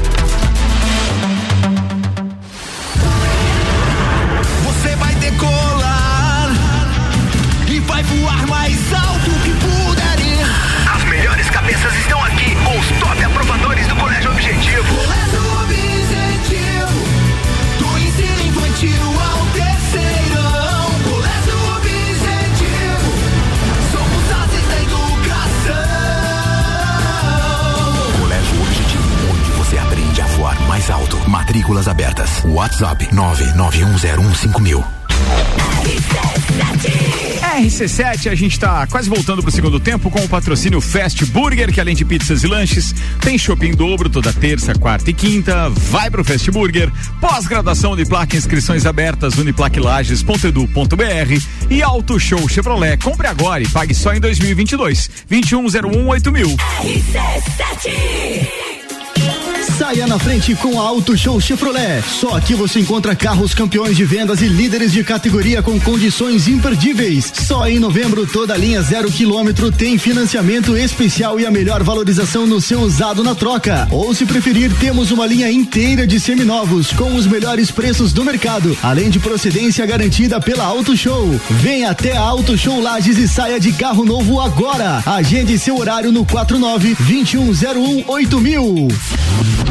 Matrículas abertas. WhatsApp 991015000. RC7, a gente tá quase voltando pro segundo tempo com o patrocínio Fast Burger, que além de pizzas e lanches, tem shopping dobro toda terça, quarta e quinta. Vai pro Fast Burger. Pós-graduação de placa inscrições abertas uniplaquilages.edu.br e Auto Show Chevrolet. Compre agora e pague só em 2022. 2101 mil. Saia na frente com a Auto Show Chevrolet. Só aqui você encontra carros campeões de vendas e líderes de categoria com condições imperdíveis. Só em novembro toda a linha zero quilômetro tem financiamento especial e a melhor valorização no seu usado na troca. Ou se preferir, temos uma linha inteira de seminovos com os melhores preços do mercado, além de procedência garantida pela Auto Show. Venha até a Auto Show Lages e saia de carro novo agora. Agende seu horário no 49 2101 8000.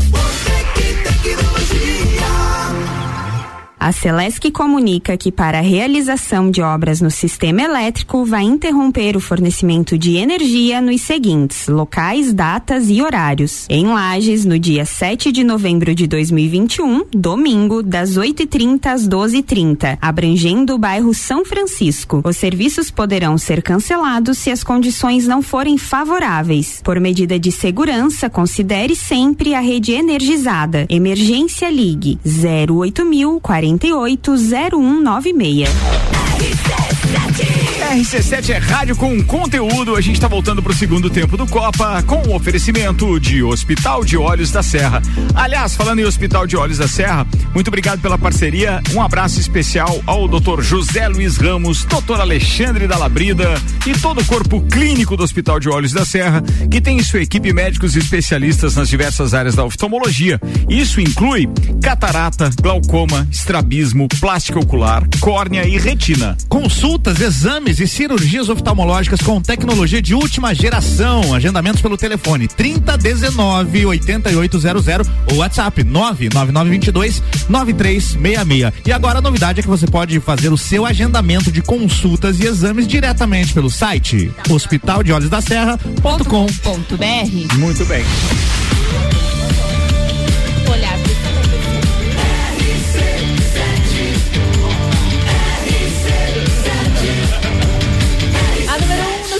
A Celesc comunica que para a realização de obras no sistema elétrico vai interromper o fornecimento de energia nos seguintes locais, datas e horários. Em Lages, no dia 7 de novembro de 2021, domingo, das 8h30 às 12h30, abrangendo o bairro São Francisco. Os serviços poderão ser cancelados se as condições não forem favoráveis. Por medida de segurança, considere sempre a rede energizada. Emergência Ligue 08000 480196. RC7 é rádio com conteúdo. A gente está voltando para o segundo tempo do Copa com o oferecimento de Hospital de Olhos da Serra. Aliás, falando em Hospital de Olhos da Serra, muito obrigado pela parceria. Um abraço especial ao Dr. José Luiz Ramos, Dr. Alexandre da Labrida e todo o corpo clínico do Hospital de Olhos da Serra, que tem em sua equipe médicos e especialistas nas diversas áreas da oftalmologia. Isso inclui catarata, glaucoma, estrabismo, plástica ocular, córnea e retina. Consultas, exames e cirurgias oftalmológicas com tecnologia de última geração. Agendamentos pelo telefone 3019 8800 ou WhatsApp 99922 9366. E agora a novidade é que você pode fazer o seu agendamento de consultas e exames diretamente pelo site hospital de olhos da serra.com.br. Muito bem.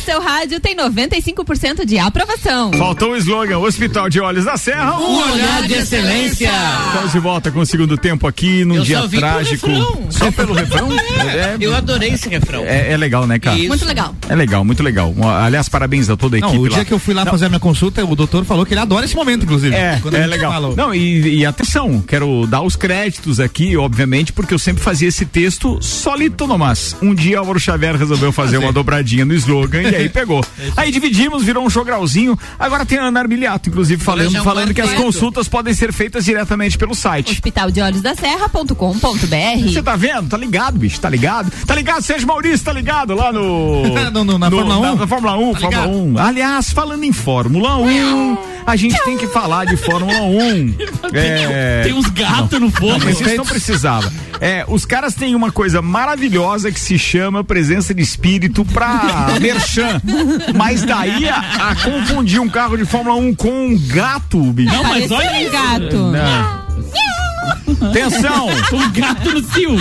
Seu rádio tem 95% de aprovação. Faltou o slogan Hospital de Olhos da Serra. Um olhar de excelência. Estamos de volta com o segundo tempo aqui num Eu dia só vim pelo trágico. refrão. Só pelo refrão? É, Eu adorei esse refrão. é, é legal, né, cara? Isso. Muito legal. É legal, muito legal. Aliás, parabéns a toda a Não, equipe o dia lá. que eu fui lá fazer a minha consulta, o doutor falou que ele adora esse momento, inclusive. É, é legal. falou. Não, e, e atenção, quero dar os créditos aqui, obviamente, porque eu sempre fazia esse texto solito, Tomás. Um dia Álvaro Xavier resolveu fazer uma dobradinha no slogan e aí pegou. Aí dividimos, virou um jogralzinho. Agora tem a Ana Armiliato, inclusive, falando, é um falando que as consultas podem ser feitas diretamente pelo site. Hospital de Olhos da Serra.com.br. Você tá vendo? Tá ligado, bicho? Tá ligado? Tá ligado? Sérgio Maurício, tá ligado lá no. No- no- na Fórmula 1? Na, na Fórmula 1, Tá Fórmula ligado? 1. Aliás, falando em Fórmula 1, a gente tem que falar de Fórmula 1. É... Tem uns gatos no fogo. Não, mas isso não precisava. É, os caras têm uma coisa maravilhosa que se chama presença de espírito pra merchan. Mas daí a, a confundir um carro de Fórmula 1 com um gato, bicho. Não, mas olha um gato. Não. Atenção! Um gato no cio.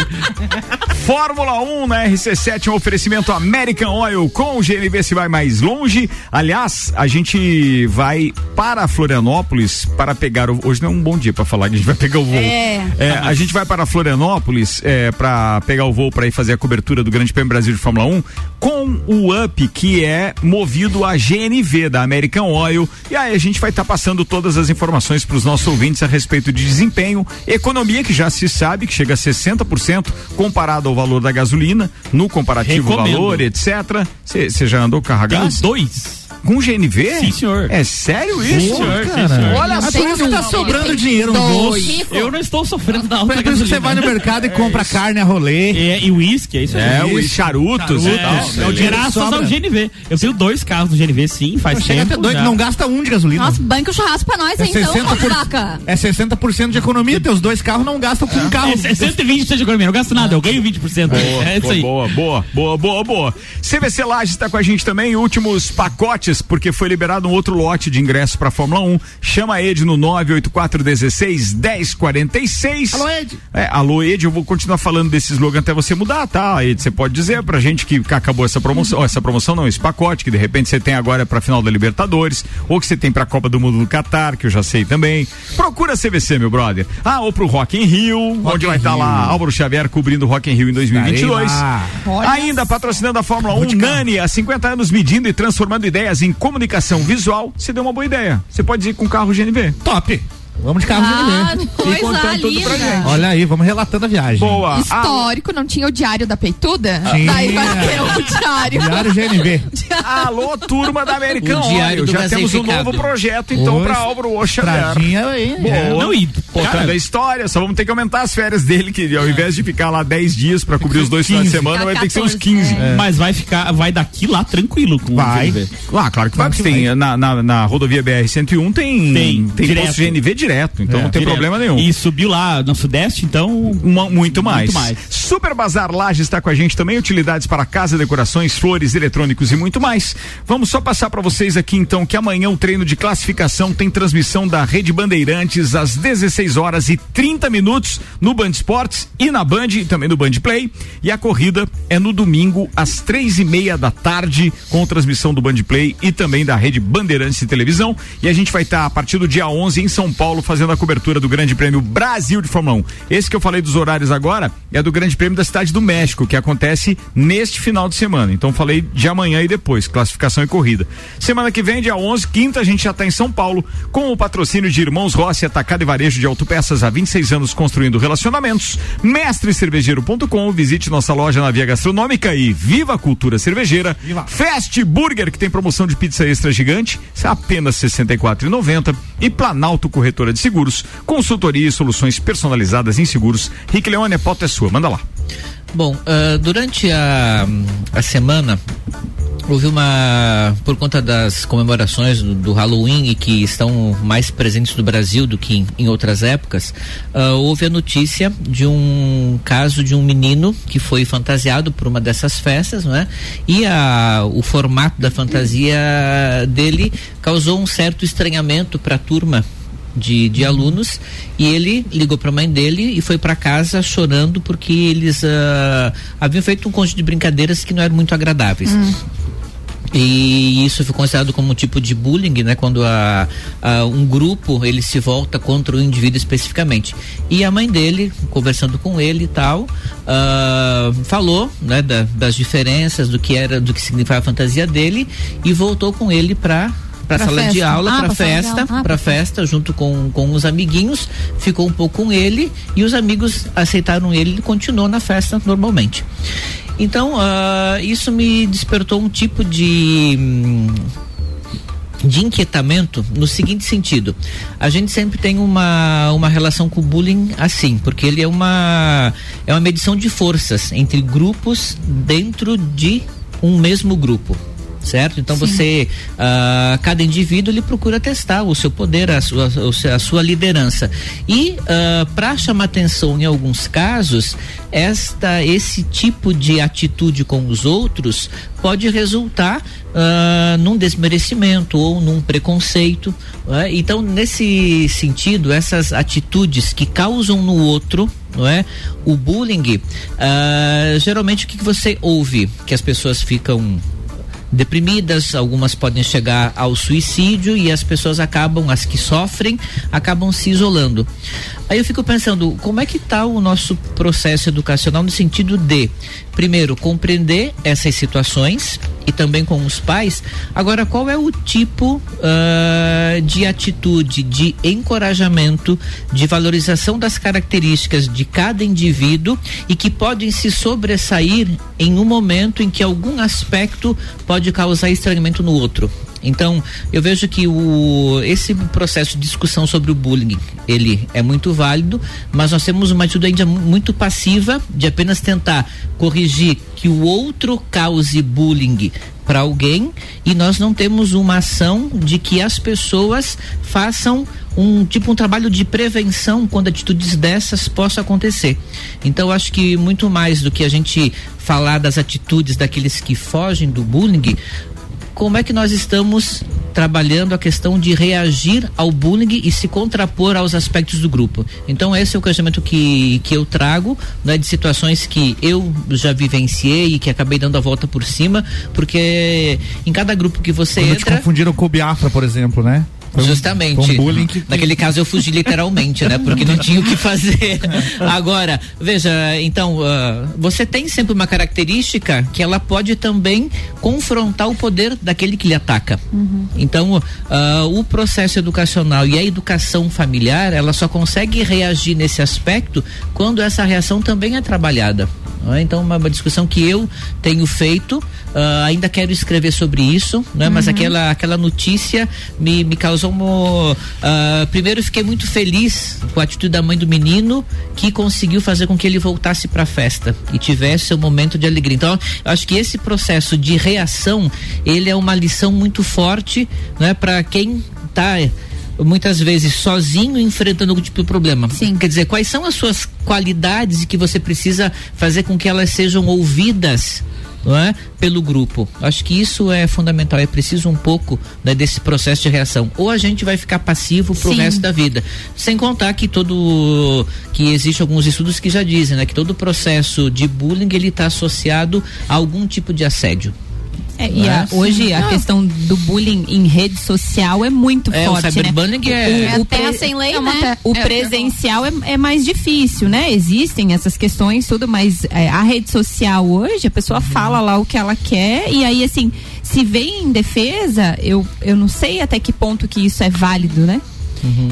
Fórmula 1 na RC7, um oferecimento American Oil com o GNV se vai mais longe. Aliás, a gente vai para Florianópolis para pegar o. Hoje não é um bom dia para falar que a gente vai pegar o voo. É. É, a gente vai para Florianópolis é, para pegar o voo para ir fazer a cobertura do Grande Prêmio Brasil de Fórmula 1 com o UP que é movido a GNV da American Oil. E aí a gente vai estar passando todas as informações para os nossos ouvintes a respeito de desempenho, economia que já se sabe que chega a 60% comparado ao valor da gasolina, no comparativo Recomendo. valor, etc. Você já andou gás? os dois. Com GNV? Sim, senhor. É sério isso? Sim, senhor, sim, cara. senhor. Olha só. por isso que tá sobrando dinheiro no bolso. Eu não estou sofrendo da alta Por isso que você vai no mercado e compra carne a rolê. É, e uísque, é isso aí. É, os charutos e tal. É o dinheiro que Graças ao GNV. Eu tenho dois carros do GNV, sim, faz Chega tempo. até doido, já. não gasta um de gasolina. Nossa, banca o churrasco pra nós, É hein, então, 60%, vaca. é 60% de economia, teus dois carros não gastam com um carro. É, é 120% de economia, eu não gasto nada, eu ganho 20%. é isso aí. Boa, boa, boa, boa, boa. CVC Lages está com a gente também, últimos pacotes, porque foi liberado um outro lote de ingressos para Fórmula 1. Chama a Ed no 98416 1046. Alô, Ed. É, alô, Ed, eu vou continuar falando desse slogan até você mudar, tá? Ed, você pode dizer pra gente que acabou essa promoção, ó, essa promoção não, esse pacote que de repente você tem agora pra final da Libertadores, ou que você tem pra Copa do Mundo do Catar, que eu já sei também. Procura a CVC, meu brother. Ah, ou pro Rock in Rio, onde in vai estar Rio. lá Álvaro Xavier cobrindo o Rock in Rio em 2022. Estarei lá. Ainda patrocinando a Fórmula 1, Nani, há 50 anos medindo e transformando ideias em comunicação visual. Você deu uma boa ideia. Você pode ir com carro GNV. Top. Vamos de carro Ah, GNV. coisa contando tudo pra gente. Olha aí, vamos relatando a viagem. Boa. Ah, Histórico, não tinha o diário da peituda? Tinha. Daí vai ter o diário. Diário GNV. Alô, turma da American O diário Oil. Já temos um novo projeto, então, pra Oxavier. Estradinha aí. Boa. é. Não, e, Contando cara, a história, só vamos ter que aumentar as férias dele, que ao invés de ficar lá 10 dias pra cobrir os dois finais de 15. semana, vai ter que ser uns 14, 15. É. mas vai ficar, vai daqui lá tranquilo com Vai. o GNV. Ah, claro que vai, porque que tem, na, na, na rodovia BR-101 tem, Tem, tem posto GNV direto, então É. não tem Direto. problema nenhum. E subiu lá no Sudeste, então. Uma- muito mais. Muito mais. Super Bazar Laje está com a gente também, utilidades para casa, decorações, flores, eletrônicos e muito mais. Vamos só passar para vocês aqui então que amanhã o treino de classificação tem transmissão da Rede Bandeirantes às 16 horas e 30 minutos no Band Esportes e na Band e também no Band Play. E a corrida é no domingo às três e meia da tarde com transmissão do Band Play e também da Rede Bandeirantes de Televisão. E a gente vai estar a partir do dia 11 em São Paulo fazendo a cobertura do Grande Prêmio Brasil de Fórmula 1. Esse que eu falei dos horários agora é do Grande Prêmio da Cidade do México, que acontece neste final de semana. Então falei de amanhã e depois, classificação e corrida. Semana que vem, dia 11, quinta, a gente já está em São Paulo com o patrocínio de Irmãos Rossi, Atacado e Varejo de Autopeças há 26 anos construindo relacionamentos. Mestrecervejeiro.com, visite nossa loja na Via Gastronômica e Viva a Cultura Cervejeira. Viva. Fast Burger, que tem promoção de pizza extra gigante, apenas R$ 64,90. E Planalto Corretora de Seguros, consultoria e soluções personalizadas em seguros. Rick Leone, a pauta é sua, manda lá. Bom, ah, durante a, a semana houve uma por conta das comemorações do, do Halloween que estão mais presentes no Brasil do que em, em outras épocas, ah, houve a notícia de um caso de um menino que foi fantasiado por uma dessas festas, não é? E a, o formato da fantasia dele causou um certo estranhamento para a turma de, de alunos e ele ligou para a mãe dele e foi para casa chorando porque eles ah, haviam feito um conjunto de brincadeiras que não eram muito agradáveis. E isso foi considerado como um tipo de bullying, né? Quando a, a, um grupo ele se volta contra o indivíduo especificamente. E a mãe dele, conversando com ele e tal, uh, falou, né? Da, das diferenças do que era, do que significava a fantasia dele e voltou com ele para para sala festa. de aula, Ah, para festa. Ah, para festa, junto com, com os amiguinhos, ficou um pouco com ele e os amigos aceitaram ele e continuou na festa normalmente. Então, ah, isso me despertou um tipo de. hum, de inquietamento no seguinte sentido. A gente sempre tem uma, uma relação com o bullying assim, porque ele é uma é uma medição de forças entre grupos dentro de um mesmo grupo. Certo? Então você, ah, cada indivíduo ele procura testar o seu poder, a sua, a sua liderança. E para chamar atenção em alguns casos, esta esse tipo de atitude com os outros pode resultar ah, num desmerecimento ou num preconceito. é? Então, nesse sentido, essas atitudes que causam no outro, não é? O bullying, ah, geralmente o que, que você ouve? Que as pessoas ficam deprimidas, algumas podem chegar ao suicídio e as pessoas acabam, as que sofrem, acabam se isolando. Aí eu fico pensando, como é que está o nosso processo educacional no sentido de, primeiro, compreender essas situações e também com os pais. Agora, qual é o tipo de atitude, de encorajamento, de valorização das características de cada indivíduo e que podem se sobressair em um momento em que algum aspecto pode causar estranhamento no outro? Então, eu vejo que o, esse processo de discussão sobre o bullying, ele é muito válido, mas nós temos uma atitude ainda mu- muito passiva de apenas tentar corrigir que o outro cause bullying para alguém e nós não temos uma ação de que as pessoas façam um tipo um trabalho de prevenção quando atitudes dessas possam acontecer. Então acho que muito mais do que a gente falar das atitudes daqueles que fogem do bullying, como é que nós estamos trabalhando a questão de reagir ao bullying e se contrapor aos aspectos do grupo. Então esse é o questionamento que, que eu trago, né, de situações que eu já vivenciei e que acabei dando a volta por cima, porque em cada grupo que você Quando te entra, confundiram com o Biafra, por exemplo, né? Foi Justamente. um bullying que- Naquele caso eu fugi literalmente, né? Porque não tinha o que fazer. Agora, veja, então, ah, você tem sempre uma característica que ela pode também confrontar o poder daquele que lhe ataca. Então, ah, o processo educacional e a educação familiar, ela só consegue reagir nesse aspecto quando essa reação também é trabalhada. é? Então, uma, uma discussão que eu tenho feito, ah, ainda quero escrever sobre isso, né? mas Uhum. aquela, aquela notícia me, me causou um. ah, primeiro, fiquei muito feliz com a atitude da mãe do menino que conseguiu fazer com que ele voltasse para a festa e tivesse seu momento de alegria. Então, eu acho que esse processo de reação ele é uma lição muito forte né, para quem está muitas vezes sozinho enfrentando algum tipo de problema. Sim. Quer dizer, quais são as suas qualidades que você precisa fazer com que elas sejam ouvidas não é? pelo grupo. Acho que isso é fundamental. É preciso um pouco né, desse processo de reação. Ou a gente vai ficar passivo pro Sim. resto da vida. Sem contar que todo que existe alguns estudos que já dizem né, que todo processo de bullying ele está associado a algum tipo de assédio. É, e a- Né? hoje a questão do bullying em rede social é muito É, o forte, né? cyberbullying é- É terra sem lei, é né? O É, presencial é, é mais difícil, né? Existem essas questões, tudo, mas é, a rede social hoje, a pessoa fala lá o que ela quer e aí, assim, se vem em defesa, eu, eu não sei até que ponto que isso é válido, né?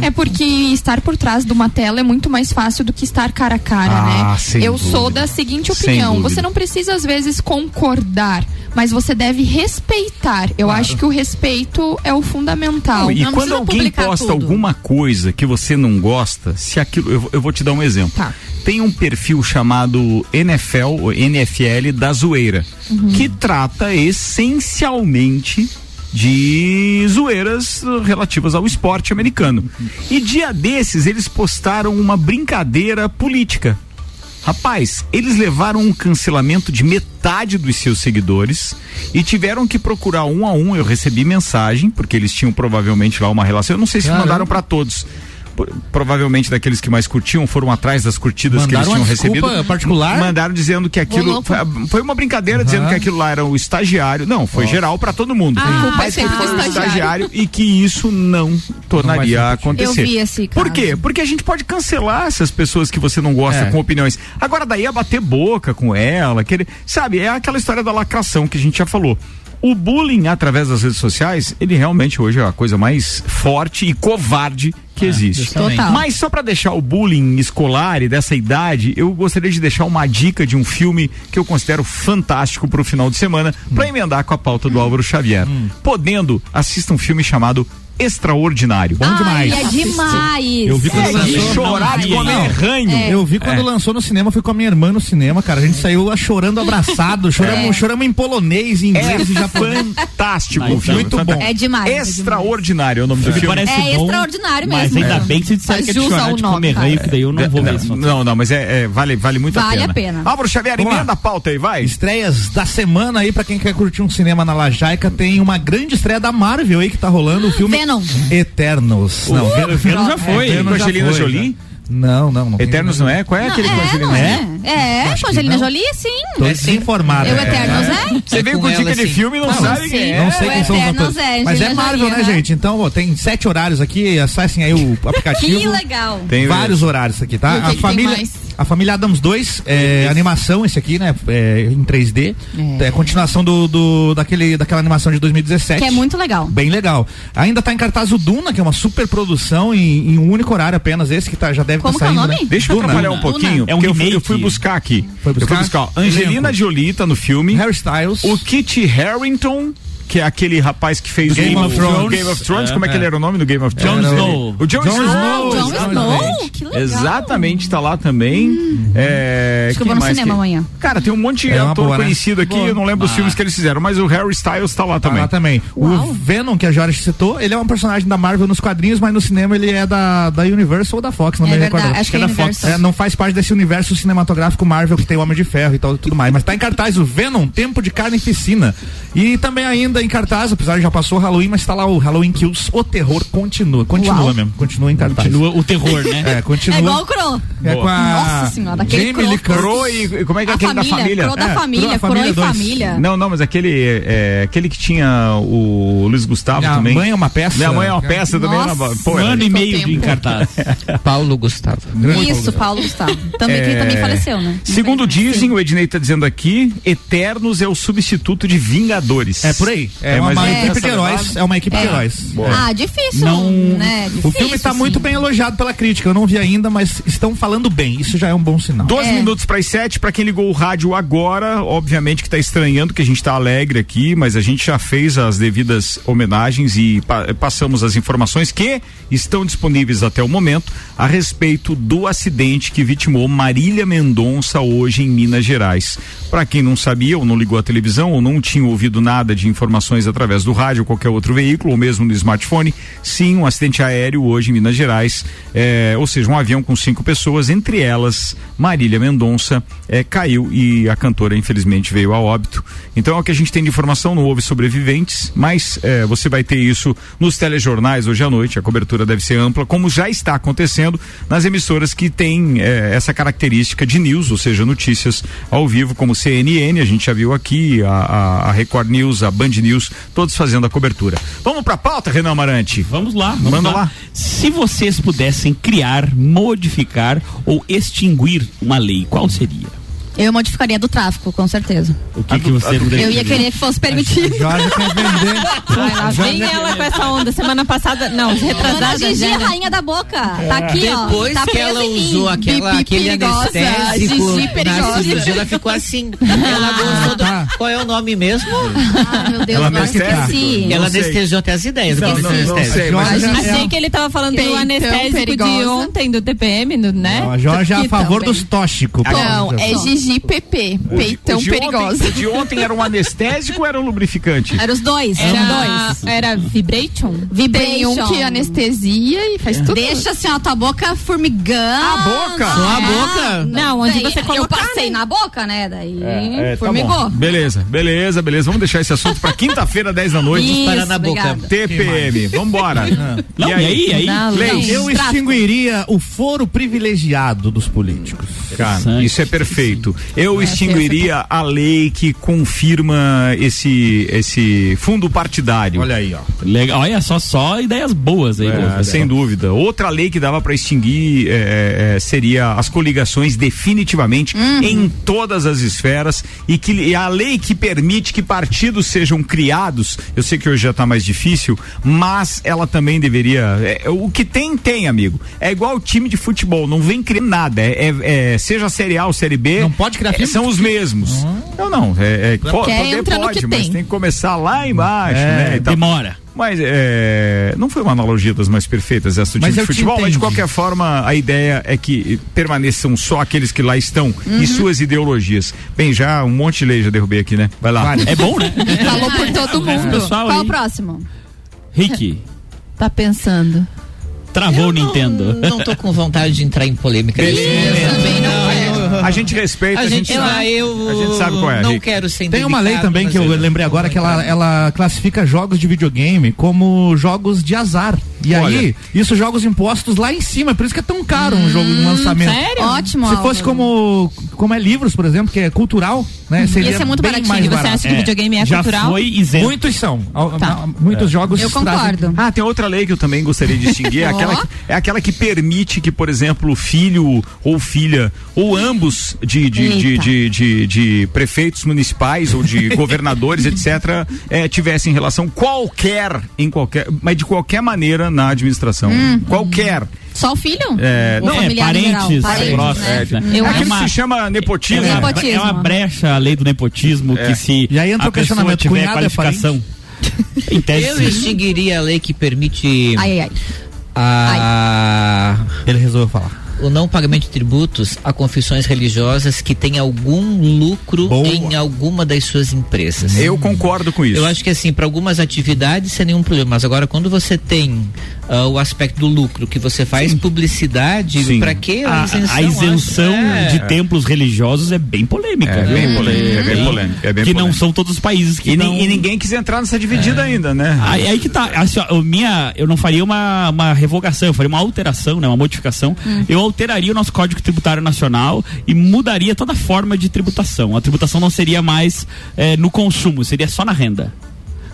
É porque estar por trás de uma tela é muito mais fácil do que estar cara a cara, Ah, né? Eu dúvida. sou da seguinte opinião: você não precisa às vezes concordar, mas você deve respeitar. Eu acho que o respeito é o fundamental. e Não quando alguém posta tudo. alguma coisa que você não gosta, se aquilo. Eu, vou- eu vou te dar um exemplo. Tá. Tem um perfil chamado NFL, ou NFL da zoeira, Uhum. que trata essencialmente de zoeiras relativas ao esporte americano. E dia desses eles postaram uma brincadeira política. Rapaz, eles levaram um cancelamento de metade dos seus seguidores e tiveram que procurar um a um. Eu recebi mensagem, porque eles tinham provavelmente lá uma relação. Eu não sei se Caramba. mandaram para todos. Por- provavelmente daqueles que mais curtiam, foram atrás das curtidas que eles Mandaram tinham recebido. particular? Mandaram dizendo que aquilo foi, foi uma brincadeira dizendo que aquilo lá era o estagiário. Não, foi geral pra todo mundo. Ah, a Mas que sempre foi o estagiário. estagiário e que isso não tornaria a acontecer. Eu vi esse Por caso. quê? Porque a gente pode cancelar essas pessoas que você não gosta É. com opiniões. Agora daí é bater boca com ela, querer, sabe, é aquela história da lacração que a gente já falou. O bullying através das redes sociais, ele realmente hoje é a coisa mais forte e covarde que existe. justamente. Total. Mas só pra deixar o bullying escolar e dessa idade, eu gostaria de deixar uma dica de um filme que eu considero fantástico pro final de semana, pra emendar com a pauta do Álvaro Xavier. Podendo, assista um filme chamado Extraordinário. Bom demais. Ai, é demais. Eu vi quando É de lançou. chorar, de comer ranho. É. Eu vi quando É. lançou no cinema, fui com a minha irmã no cinema, cara. A gente saiu lá chorando abraçado, choramos, É. choramos em polonês, em inglês e japonês. fantástico Mas o filme. muito bom. fantástico. É demais, é Extraordinário é o nome do Me filme. parece É bom, extraordinário Mas mesmo. ainda bem que você disseram que é de chorar de nome, comer cara. ranho, que daí eu não vou ver isso. Não, não, mas é, é- vale, vale muito Vale a a pena. pena. Álvaro Xavier, emenda a pauta aí, vai. Estreias da semana aí, pra quem quer curtir um cinema na Lajaica, tem uma grande estreia da Marvel aí que tá rolando, o filme Venom. Eternos. Não, Uh, Venom já foi. Venom Angelina Jolie? já. Não, não, não. Eternos não é? Qual é aquele com a Angelina não é? É, Acho com Angelina não. Jolie, sim. Tô desinformado. Eu, Eternos, é? Você É veio com dica de sim. filme e não, Não, sabe sim. quem Não é. sei O quem são os Eternos atores. é Mas é Marvel, Jolie, né, né? gente? Então, ó, tem sete horários aqui, acessem aí o aplicativo. Que legal. Tem Vários horários aqui, tá? A que tem família, mais? A família Adams 2, é, animação esse aqui, né? É, em 3D. É, continuação do, do daquele daquela animação de 2017. Que é muito legal. Bem legal. Ainda tá em cartaz o Duna, que é uma super produção em, em um único horário apenas, esse que tá, já deve Como estar que é o saindo. nome? Né? Deixa eu Duna. atrapalhar um pouquinho, É um eu fui, eu fui buscar aqui. Foi buscar? Eu fui buscar. ó, Angelina. Jolie tá no filme. Harry Styles. O Kit Harington, que é aquele rapaz que fez Game o of Thrones. Game of Thrones. É, como é que é. ele era o nome do Game of Jon Thrones? Snow. O Jon, Jon Snow. Snow. Jon Exatamente. Snow, que legal. Exatamente, tá lá também. É, Acho que eu vou no mais cinema que- amanhã. Cara, tem um monte de É ator boa, né? conhecido aqui, Boa. eu não lembro os filmes que eles fizeram, mas o Harry Styles tá lá Tá também. lá também. Uau. O Venom, que a Jorge citou, ele é um personagem da Marvel nos quadrinhos, mas no cinema ele é da, da Universal ou da Fox, não É me verdade, recordo. acho que é da Universal. É, não faz parte desse universo cinematográfico Marvel que tem o Homem de Ferro e tal, tudo mais. Mas tá em cartaz o Venom, Tempo de Carne e Piscina. E também ainda em cartaz, apesar de já passou o Halloween, mas tá lá o Halloween Kills, o terror continua. Continua Uau. mesmo, continua em cartaz. Continua o terror, né? É, continua. É igual o Crow. É com a Nossa senhora, aquele Jamie Lee Crow. E, como é que é aquele da família, família? Crow da É, família, Crow da Crow e Família dois. família. Não, não, mas aquele, é, aquele que tinha o Luiz Gustavo Minha também. mãe é uma peça. Minha mãe é uma peça também. Nossa. Era, pô, Um ano e meio de tempo. encartado. Paulo Gustavo. Isso, Paulo Gustavo. Também, que ele também faleceu, né? Segundo dizem, o Ednei tá dizendo aqui, Eternos é o substituto de Vingadores. É por aí. É, uma, mais ou menos equipe essa de heróis. É uma equipe de É. heróis. Ah, difícil, Não- né? O Difícil, filme tá assim. muito bem elogiado pela crítica. Eu não vi ainda, mas estão falando bem. Isso já é um bom sinal. 12 É. minutos para as 7, para quem ligou o rádio agora, obviamente que tá estranhando que a gente tá alegre aqui, mas a gente já fez as devidas homenagens e pa- passamos as informações que estão disponíveis até o momento a respeito do acidente que vitimou Marília Mendonça hoje em Minas Gerais. Para quem não sabia ou não ligou a televisão ou não tinha ouvido nada de informações através do rádio ou qualquer outro veículo ou mesmo no smartphone, sim, um acidente aéreo hoje em Minas Gerais, é, ou seja, um avião com cinco pessoas, entre elas Marília Mendonça, é, caiu e a cantora infelizmente veio a óbito. Então é o que a gente tem de informação, não houve sobreviventes, mas é, você vai ter isso nos telejornais hoje à noite, a cobertura deve ser ampla, como já está acontecendo nas emissoras que têm essa característica de news, ou seja, notícias ao vivo, como CNN, a gente já viu aqui, a, a- a Record News, a Band News, todos fazendo a cobertura. Vamos pra pauta, Renan Amarante? Vamos lá, vamos Manda lá. lá. Se vocês pudessem criar, modificar ou extinguir uma lei, qual seria? Eu modificaria do tráfico, com certeza. O que, que você Eu ia querer que fosse permitido. Jorge quer vender. Ai, lá vem ela com essa onda. Semana passada, não, Dona retrasada. Gigi, já, né? rainha da boca. Tá aqui, ó. Depois Tá que ela usou aquela, aquele perigosa, anestésico Gigi na perigosa. cirurgia, ela ficou assim. Ela gostou do... Qual é o nome mesmo? Ai, meu Deus, Ela agora anestésica. esqueci. Não ela anestesiou até as ideias. Não, não, não sei, mas- Jorge é, Achei que ele tava falando do anestésico de ontem, do TPM, né? Não, a Jorge é a favor dos tóxicos. Não, é Gigi de PP, peitão de perigosa. Ontem, de ontem era um anestésico ou era um lubrificante? Era os dois. Era, Era, era vibration? Tem um que anestesia e faz tudo. Deixa assim, ó, tua boca formigando. A boca? Só a boca? Não, onde você Eu colocar, passei na boca, né? Daí É, tá formigou. bom. Beleza, beleza, beleza. Vamos deixar esse assunto pra quinta-feira, 10 da noite. Isso, Parar na boca. obrigada. TPM. Vambora. Não, e aí, aí? Eu extinguiria o foro privilegiado dos políticos. Cara, isso é perfeito. Eu É, extinguiria a lei que confirma esse, esse fundo partidário. Olha aí, ó. Legal. Olha só, só ideias boas aí. É, Wolf. sem dúvida. Outra lei que dava para extinguir é, é, seria as coligações definitivamente em todas as esferas e que e a lei que permite que partidos sejam criados. Eu sei que hoje já está mais difícil, mas ela também deveria. é, o que tem tem, amigo. É igual o time de futebol, não vem criando nada. É, é- é, seja Série A ou Série B. Pode criar é, são os mesmos. Não, não. É, é, po- Quer poder entra no pode, que mas tem. tem que começar lá embaixo, É, né? e tal. Demora. Mas é, não foi uma analogia das mais perfeitas essa do Mas time eu de te futebol, mas de qualquer forma a ideia é que permaneçam só aqueles que lá estão Uhum. e suas ideologias. Bem, já um monte de lei já derrubei aqui, né? Vai lá. É bom, né? Falou por todo mundo. Pessoal Qual aí. o próximo? Rick, Tá pensando. travou o Nintendo. Não tô com vontade de entrar em polêmica. Momento. também não Não, quero. eu- A gente respeita, A gente, sabe. eu A gente sabe qual é. não Rick. quero ser Tem uma lei também que eu lembrei agora que ela, ela classifica jogos de videogame como jogos de azar. E Olha. aí, isso jogos impostos lá em cima, por isso que é tão caro um jogo, um lançamento. sério? Ótimo. Se fosse como, como é livros, por exemplo, que é cultural, né? Seria Esse é muito bem baratinho. mais Você barato. acha que o videogame é Já cultural? foi isento. Muitos são. Tá. Muitos jogos Eu trazem- concordo. Ah, tem outra lei que eu também gostaria de distinguir, é, aquela, que- é aquela que permite que, por exemplo, filho ou filha, ou ambos de, de, de, de, de- de prefeitos municipais ou de governadores, etc., eh, tivessem relação qualquer, em qualquer, mas de qualquer maneira na administração. Qualquer. Só o filho? É, Ou não, É, parentes, Parentes, próximos. né? É É aquilo uma- que se chama nepotismo. É uma, Nepotismo. é uma brecha a lei do nepotismo É. que se E aí entra a o pessoa questionamento, tiver cunhado é qualificação. em tese, Eu extinguiria a lei que permite Ai, ai, ai. a, Ele resolveu falar. O não pagamento de tributos a confissões religiosas que têm algum lucro Boa. em alguma das suas empresas. Eu concordo com isso. Eu acho que assim, para algumas atividades sem nenhum problema, mas agora quando você tem ah, o aspecto do lucro, que você faz publicidade, Sim. para que A, a isenção É. de templos religiosos é bem polêmica. É bem polêmica, é bem polêmica, é bem que não polêmica. são todos os países que E, não... e ninguém quis entrar nessa dividida ainda, né? Aí, aí que tá, assim, ó, minha, eu não faria uma, uma revogação, eu faria uma alteração, né, uma modificação. Eu alteraria o nosso Código Tributário Nacional e mudaria toda a forma de tributação. A tributação não seria mais eh, no consumo, seria só na renda.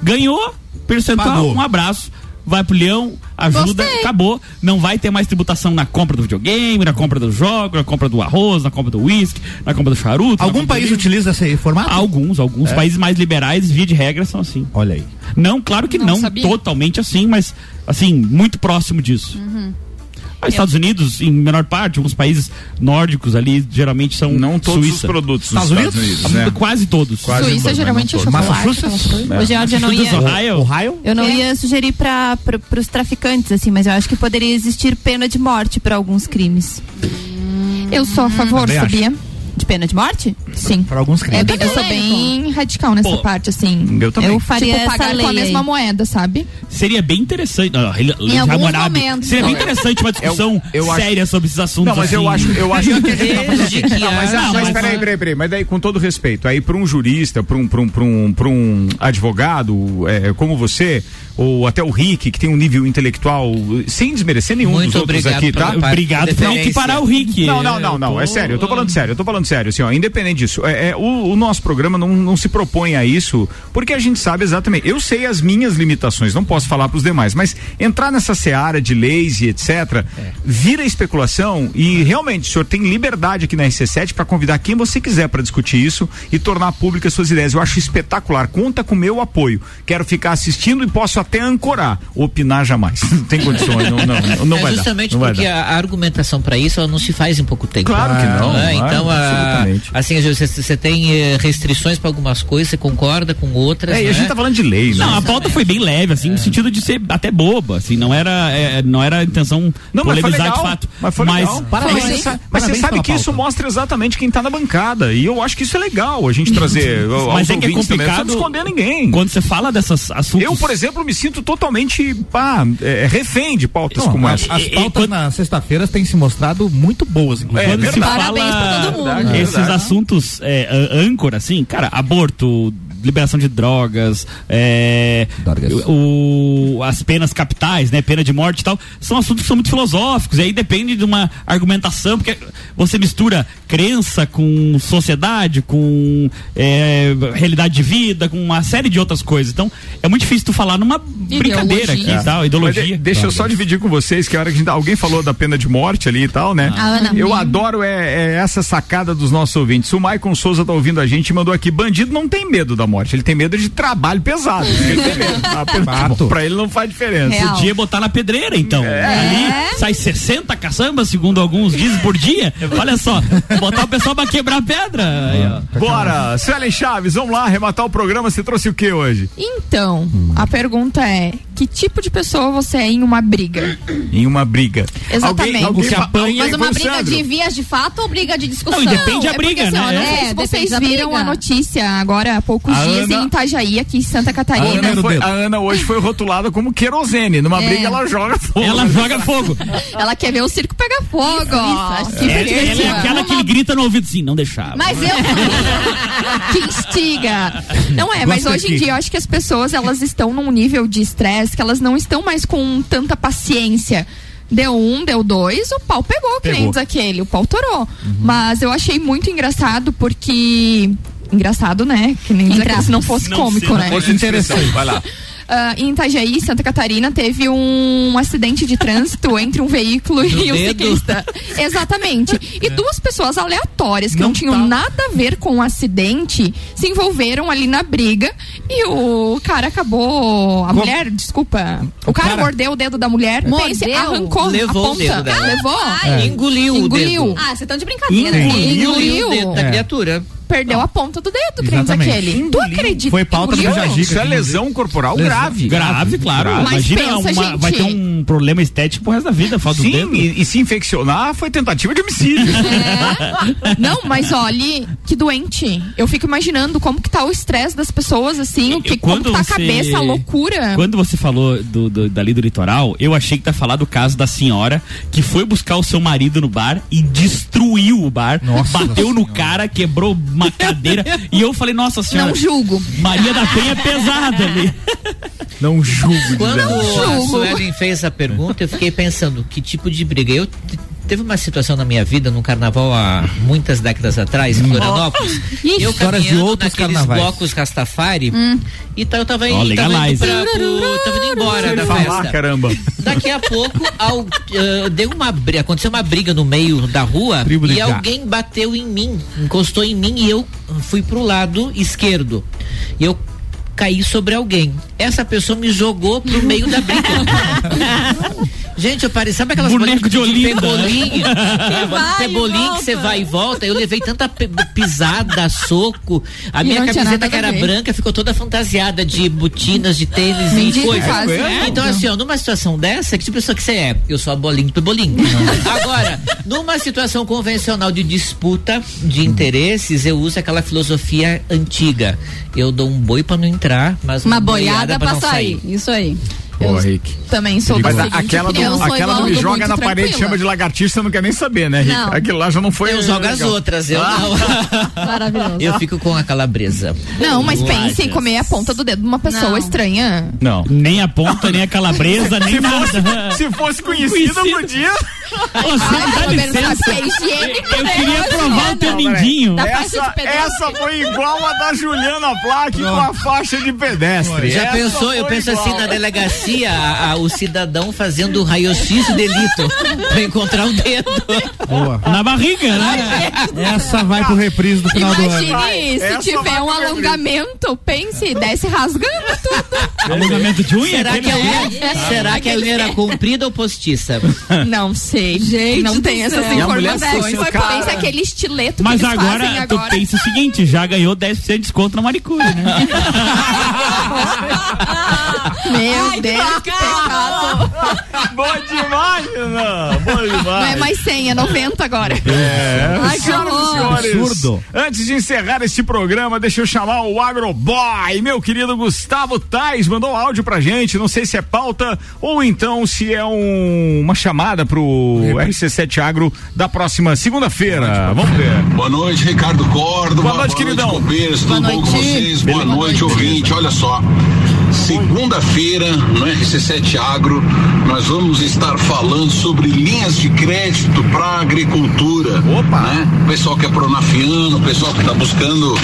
Ganhou, percentual, Pagou. um abraço. Vai pro leão, ajuda, Gostei. acabou. Não vai ter mais tributação na compra do videogame, na compra do jogo, na compra do arroz, na compra do uísque, na compra do charuto. Algum do país vinho. utiliza esse formato? Alguns, alguns É. países mais liberais, via de regra, são assim. Olha aí. Não, claro que Não não, totalmente assim, mas assim, muito próximo disso. Uhum. Os Estados Unidos, em menor parte, alguns países nórdicos ali, geralmente são Não todos Suíça. os produtos dos Estados Estados Unidos? Unidos, né? Quase todos. Quase Suíça todos, geralmente é chocolate. Massachusetts? coisas. O Georgia não ia. Ohio? Ohio? Eu não É. ia sugerir para os traficantes, assim, mas eu acho que poderia existir pena de morte para alguns crimes. Eu sou a favor, Também acho. De pena de morte? Sim. Para alguns crimes. É bem, eu sou polêmico. bem radical nessa Pô, parte, assim. Eu também. Eu faria tipo, essa pagar lei com a mesma aí. moeda, sabe? Seria bem interessante. Não, Em alguns Hammurabi. momentos. Seria bem interessante uma discussão eu acho- séria sobre esses assuntos. Não, mas eu assim. acho, eu acho que a gente tá falando- Desde que Não, mas, Não, mas mas- peraí, peraí, peraí, mas daí com todo respeito, aí para um jurista, para um, pra um, pra um, pra um advogado é, como você, ou até o Rick, que tem um nível intelectual, sem desmerecer nenhum Muito dos outros aqui, tá? Obrigado por Preferência. equiparar o Rick. Não, não, não, não, é sério, eu tô falando sério, eu tô falando sério, assim, ó, independente disso, é, é, o, o nosso programa não, não se propõe a isso, porque a gente sabe exatamente, eu sei as minhas limitações, não posso falar pros demais, mas entrar nessa seara de leis e etc, vira especulação e realmente, o senhor tem liberdade aqui na RC7 para convidar quem você quiser para discutir isso e tornar públicas suas ideias, eu acho espetacular, conta com meu apoio, quero ficar assistindo e posso até ancorar, opinar jamais, não tem condições, não, não, não é vai dar, justamente não vai porque dar. a, a argumentação para isso ela não se faz em pouco tempo. Claro que não, É, claro. então a, Absolutamente. assim, você, você tem eh, restrições para algumas coisas, você concorda com outras. É, e a né? gente tá falando de lei, né? Não, a pauta foi bem leve, assim, no sentido de ser até boba, assim, não era, é, não era a intenção Não, mas foi polemizar legal. de fato. Mas foi legal. Parabéns. Mas você sa- mas você Parabéns sabe que isso pauta. mostra exatamente quem tá na bancada. E eu acho que isso é legal, a gente trazer. Mas é que é ouvintes também. Não complicado esconder ninguém. Quando você fala dessas assuntos. Eu, por exemplo, me sinto totalmente pá, é, refém de pautas Não, como essa. as pautas na sexta-feira têm se mostrado muito boas, inclusive. Quando se fala esses assuntos é, âncora, assim, cara, aborto, liberação de drogas, é, o, as penas capitais, né, pena de morte e tal, são assuntos que são muito filosóficos, e aí depende de uma argumentação, porque você mistura crença com sociedade, com é, realidade de vida, com uma série de outras coisas. Então, é muito difícil tu falar numa brincadeira aqui e tal, ideologia. De- deixa eu só dividir com vocês que a hora que a gente- alguém falou da pena de morte ali e tal, né? Ah. Eu adoro é, é essa sacada dos nossos ouvintes. O Maicon Souza tá ouvindo a gente e mandou aqui: bandido não tem medo da morte, ele tem medo de trabalho pesado. Ele tem medo. A pena de morte, pra ele não faz diferença. Podia botar na pedreira, então. É. Ali sai 60 caçambas, segundo alguns dizem, por dia. Olha só, botar o pessoal pra quebrar pedra. Aí, ó. Bora, Suelen Chaves, vamos lá arrematar o programa. Você trouxe o que hoje? Então, a pergunta é: que tipo de pessoa você é em uma briga? Em uma briga. Exatamente. Alguém, Que fa- Mas uma briga Sandro, de vias de fato ou briga de discussão? Não, é porque, assim, ó, não sei se É, vocês depende da viram briga. a notícia agora há poucos A dias Ana- em Itajaí, aqui em Santa A Catarina. Ana, foi- a Ana hoje foi rotulada como querosene. Numa É. briga ela joga fogo. Ela joga fogo. Ela quer ver o circo pegar fogo. ó. Que Ela, ela é aquela que ele grita no ouvido assim, não deixava. Mas eu que instiga. Não é, mas Gosta hoje em aqui. dia eu acho que as pessoas elas estão num nível de estresse que elas não estão mais com tanta paciência. Deu um, deu dois, o pau pegou, que nem diz aquele, o pau torou. Mas eu achei muito engraçado porque. Engraçado, né? Que nem diz aquele, se não fosse cômico, né? Fosse interessante. Vai lá. Ah, em Itajaí, Santa Catarina, teve um acidente de trânsito entre um veículo e um dedo. ciclista. Exatamente. E duas pessoas aleatórias que não, tinham nada a ver com o acidente se envolveram ali na briga e o cara acabou. A mulher, desculpa. O, cara, cara- mordeu o dedo da mulher, Mordeu? pense, arrancou Levou a o ponta. dedo dela. Levou. É. Engoliu o Engoliu. dedo. Ah, vocês estão de brincadeira. Engoliu Engoliu. o dedo da É. criatura. Perdeu a ponta do dedo, Exatamente. aquele. Tu acredita? Foi pauta do? Jajica. Isso é lesão corporal grave. Grave, claro. Mas Imagina, pensa, uma- gente. vai ter um problema estético pro resto da vida, falta do Sim, dedo. e, e se infeccionar foi tentativa de homicídio. Não, mas olhe, que doente. Eu fico imaginando como que tá o estresse das pessoas, assim, o que, como Quando que tá a você- cabeça, a loucura. Quando você falou do, do- dali do litoral, eu achei que tá falar do caso da senhora que foi buscar o seu marido no bar e destruiu o bar, bateu no cara, quebrou uma cadeira. e eu falei, nossa senhora. Não julgo. Maria da Penha é pesada ali. Não julgo. Quando a julgo. Suelen fez essa pergunta, eu fiquei pensando que tipo de briga. Eu teve uma situação na minha vida num carnaval há muitas décadas atrás em Florianópolis. Ixi. eu Histórias de caminhando outros naqueles carnavais. blocos Rastafari. Hum. Então eu tava, Ó, indo, tava indo pra, pro, tava indo embora da falar, festa. caramba. Daqui a pouco, ao, eh, deu uma briga, aconteceu uma briga no meio da rua Tribo e alguém bateu em mim, encostou em mim e eu fui pro lado esquerdo. E eu caí sobre alguém. Essa pessoa me jogou pro meio da briga. Gente, eu parei, sabe aquelas Boneco bolinhas de Olinda. pebolim? que você vai e volta. Eu levei tanta pisada, soco. A E minha camiseta que era ver. branca ficou toda fantasiada de botinas, de tênis e coisas. quase. Então, assim, ó, numa situação dessa, que tipo de pessoa que você é? Eu sou a bolinha do pebolim. Agora, numa situação convencional de disputa de interesses, eu uso aquela filosofia antiga. Eu dou um boi pra não entrar, mas Uma boiada pra não sair. Isso aí. Boa, Rick. Também sou Mas aquela do, aquela do me joga na parede tranquila. chama de lagartixa, você não quer nem saber, né, Rick? Não. Aquilo lá já não foi. Eu jogo as outras, eu Ah. não. Maravilhoso. Eu fico com a calabresa. Não, mas pense em comer a ponta do dedo de uma pessoa Não. estranha. Não. Nem a ponta, nem a calabresa, nem Se fosse, nada. se fosse conhecido, Conhecido. podia. Ô, você Ai, dá licença. é higiênico, Eu né? queria provar o teu mindinho. Faixa Essa, foi igual a da Juliana Plaque com a faixa de pedestre. Já Essa pensou? Eu penso igual. assim na delegacia, a- a- o cidadão fazendo o raio-x de delito pra encontrar o dedo. Boa. Na barriga, né? Essa vai pro reprise do final do ano. Imagine se essa tiver um alongamento, pense, desce rasgando tudo. Alongamento de unha? Será que aquele- unha, será que a unha era comprida ou postiça? Não sei. Sei. Gente não tem essas. E informações. Foi cara- pensa aquele estileto Mas que eles agora, fazem tu agora. pensa o seguinte, já ganhou 10% de desconto na manicure, né? Meu Deus, que pecado. Boa demais, Renan. Boa demais. Não é mais 100, é 90 agora. É, Ai, que senhoras e senhores, Absurdo. antes de encerrar este programa, deixa eu chamar o Agroboy, meu querido Gustavo Tais, mandou áudio pra gente, não sei se é pauta ou então se é um- uma chamada pro RC7 Agro da próxima segunda-feira, vamos ver. Boa noite, Ricardo Córdoba. Boa noite, queridão. copeiros. Tudo Boa bom com noite. vocês? Boa, Boa noite, noite. ouvinte. Olha só. Segunda-feira, no RC7 Agro, nós vamos estar falando sobre linhas de crédito para agricultura. Opa! Né? O pessoal que é pronafiano, o pessoal que está buscando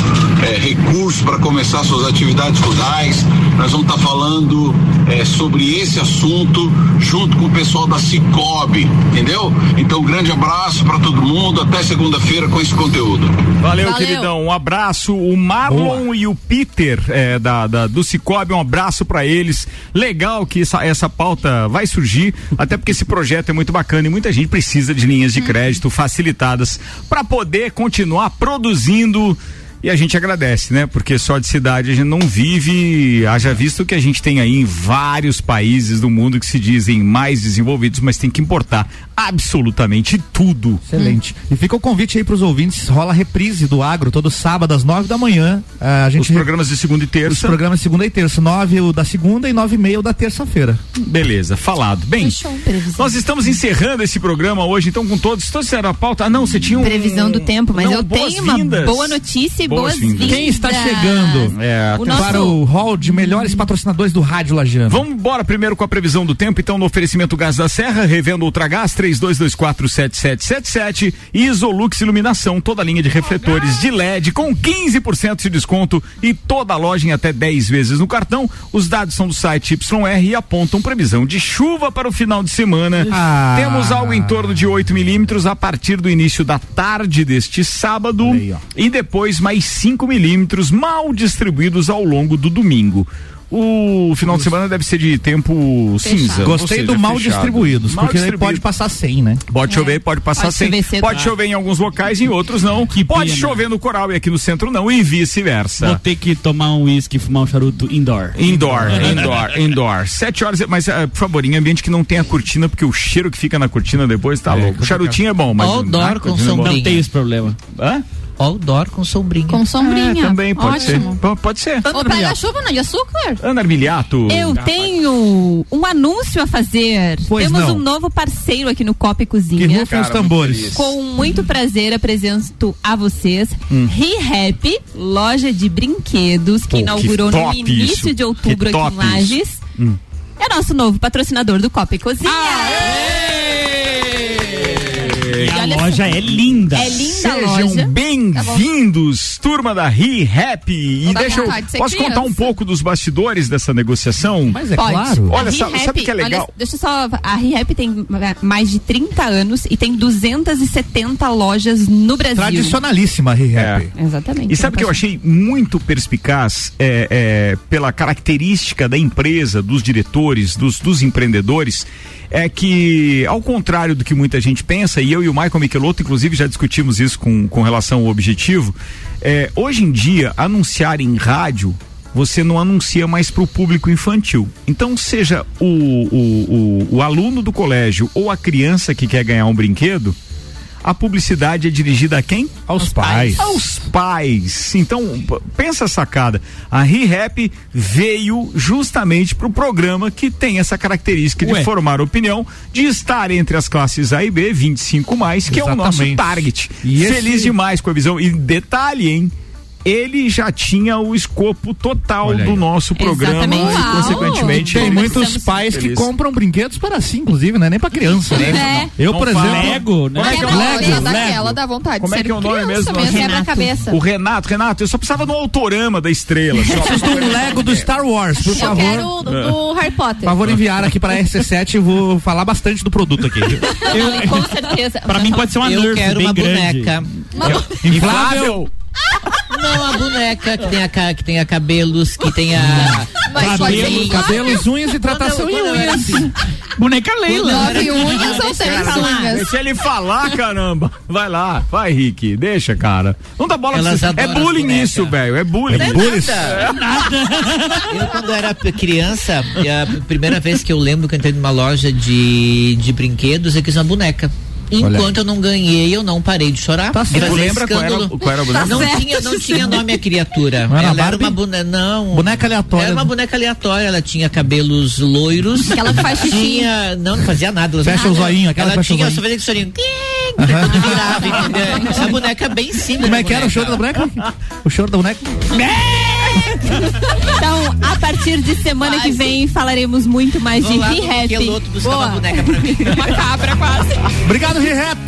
eh, recursos para começar suas atividades rurais. Nós vamos estar falando eh, sobre esse assunto junto com o pessoal da Cicobi, entendeu? Então, um grande abraço para todo mundo. Até segunda-feira com esse conteúdo. Valeu, Valeu. queridão. Um abraço. O Marlon e o Peter é, da, da- do Cicobi, um abraço pra eles. Legal que essa, essa pauta vai surgir, até porque esse projeto é muito bacana e muita gente precisa de linhas de crédito facilitadas para poder continuar produzindo. E a gente agradece, né? Porque só de cidade a gente não vive, haja visto que a gente tem aí em vários países do mundo que se dizem mais desenvolvidos, mas tem que importar absolutamente tudo. Excelente. E fica o convite aí pros ouvintes, rola reprise do agro todo sábado às nove da manhã. Ah, a gente Os programas de segunda e terça. Os programas de segunda e terça, nove o da segunda e nove e meia o da terça-feira. Beleza, falado. Bem, nós estamos encerrando esse programa hoje, então com todos. Todos fizeram a pauta? Ah, não, você tinha um. Previsão do tempo, mas Não, eu tenho uma boa notícia boas-vindas. Quem está chegando É, O atenção. para o hall de melhores patrocinadores do Rádio Lajano? Vamos embora primeiro com a previsão do tempo, então no oferecimento Gás da Serra, revendo Ultragás 32247777 e Isolux Iluminação, toda a linha de refletores de LED com 15% de desconto e toda a loja em até 10 vezes no cartão. Os dados são do site YR e apontam previsão de chuva para o final de semana. Ah. Temos algo em torno de 8 milímetros a partir do início da tarde deste sábado e depois mais 5 milímetros mal distribuídos ao longo do domingo. O final de semana deve ser de tempo cinza. ou Gostei seja, do mal fechado. distribuídos, Mal porque aí distribuído. pode passar 100, né? Pode chover, pode passar Pode sem. chover. Pode Ah. chover em alguns locais e em outros não. pode pena. chover no coral e aqui no centro não e vice-versa. Vou ter que tomar um uísque e fumar um charuto indoor. Indoor, indoor, indoor. Sete horas, mas ah, por favor, em ambiente que não tenha cortina, porque o cheiro que fica na cortina depois tá louco. O charutinho é bom, mas. Outdoor com é sombrinha. Não tem esse problema. Hã? Outdoor com sombrinha. Com sombrinha. É, também pode Ótimo. ser. P- Pode ser. Ou pega chuva, não, de açúcar? Ana Armiliato. Eu tenho um anúncio a fazer. Pois Temos não. um novo parceiro aqui no Copa e Cozinha. Que rufem os tambores. Com muito prazer apresento a vocês Hum. ReHap, loja de brinquedos, que Pô, que inaugurou no top início isso. de outubro Que aqui em. Lages. Hum. É nosso novo patrocinador do Copa e Cozinha. E a loja é linda. É linda a loja. Sejam Tá bem-vindos, turma da Ri Happy. E deixa eu. Posso criança. contar um pouco dos bastidores dessa negociação? Mas é Pode. claro. Olha, A sabe- ReHap, sabe o que é legal? olha, deixa eu só. A ReHap tem mais de 30 anos e tem 270 lojas no Brasil. Tradicionalíssima, Re-Rap. Exatamente. E sabe o que eu achei muito perspicaz é, é, pela característica da empresa, dos diretores, dos, dos empreendedores, é que, ao contrário do que muita gente pensa, e eu e o Michael Michelotto, inclusive, já discutimos isso com, com relação ao objetivo, é, hoje em dia, anunciar em rádio você não anuncia mais para o público infantil. Então, seja o, o, o, o aluno do colégio ou a criança que quer ganhar um brinquedo, a publicidade é dirigida a quem? Aos pais. Aos pais. Então, pensa a sacada. A ReHap veio justamente para o programa que tem essa característica Ué. de formar opinião, de estar entre as classes A e B, 25 mais, que é o nosso Exatamente. target. E esse- Feliz demais com a visão. E detalhe, hein? Ele já tinha o escopo total do nosso programa Exatamente. e, consequentemente, Tem muitos pais que Feliz. compram brinquedos para si, inclusive, não é nem para criança, né? Eu, por Não fala exemplo. Lego, né? Como é que é o nome? é daquela, dá vontade Como de é ser que é o nome criança mesmo? quebra-cabeça. O Renato, Renato, eu só precisava do autorama da estrela. só. Preciso de um Lego do Star Wars, por Eu favor. quero o do, do Harry Potter. Por favor, enviar aqui para a RC7 e vou falar bastante do produto aqui. Eu, com certeza. Pra mim pode ser uma Eu Nerf quero bem uma grande. boneca. Inflável. Não, a boneca que tenha, que tenha cabelos, que tenha. Mas pode ser Cabelo- inflável. Cabelos, unhas e tratação em unhas. assim, Boneca Leila. Nove unhas ou Cara, falar. Deixa ele falar, caramba. Vai lá, vai, Rick. Deixa, cara. Não dá bola pra Elas você. É bullying isso, velho. É bullying. Não é bullying. nada. Eu, quando era criança, a primeira vez que eu lembro que eu entrei numa loja de, de brinquedos, eu quis uma boneca. Enquanto eu não ganhei, eu não parei de chorar. Tá certo. Lembra qual era- escândalo. qual era a boneca? Não, Tá certo. tinha, não tinha nome a criatura. Não era ela era Barbie? uma boneca. Não. Boneca aleatória. Era uma boneca aleatória. Ela tinha cabelos loiros. Aquela que faz xixi. Tinha, não, não fazia nada. Ela- Fecha o zoinho, aquela Ela que tinha só fazia aquele sorinho. Quando virava, entendeu? Essa boneca é bem simples. Como é que era o choro da boneca? O choro da boneca? Então, a partir de semana que vem falaremos muito mais de Vou no re-rap. Boa. uma boneca pra mim. Uma cabra quase. Obrigado, Re-Rap!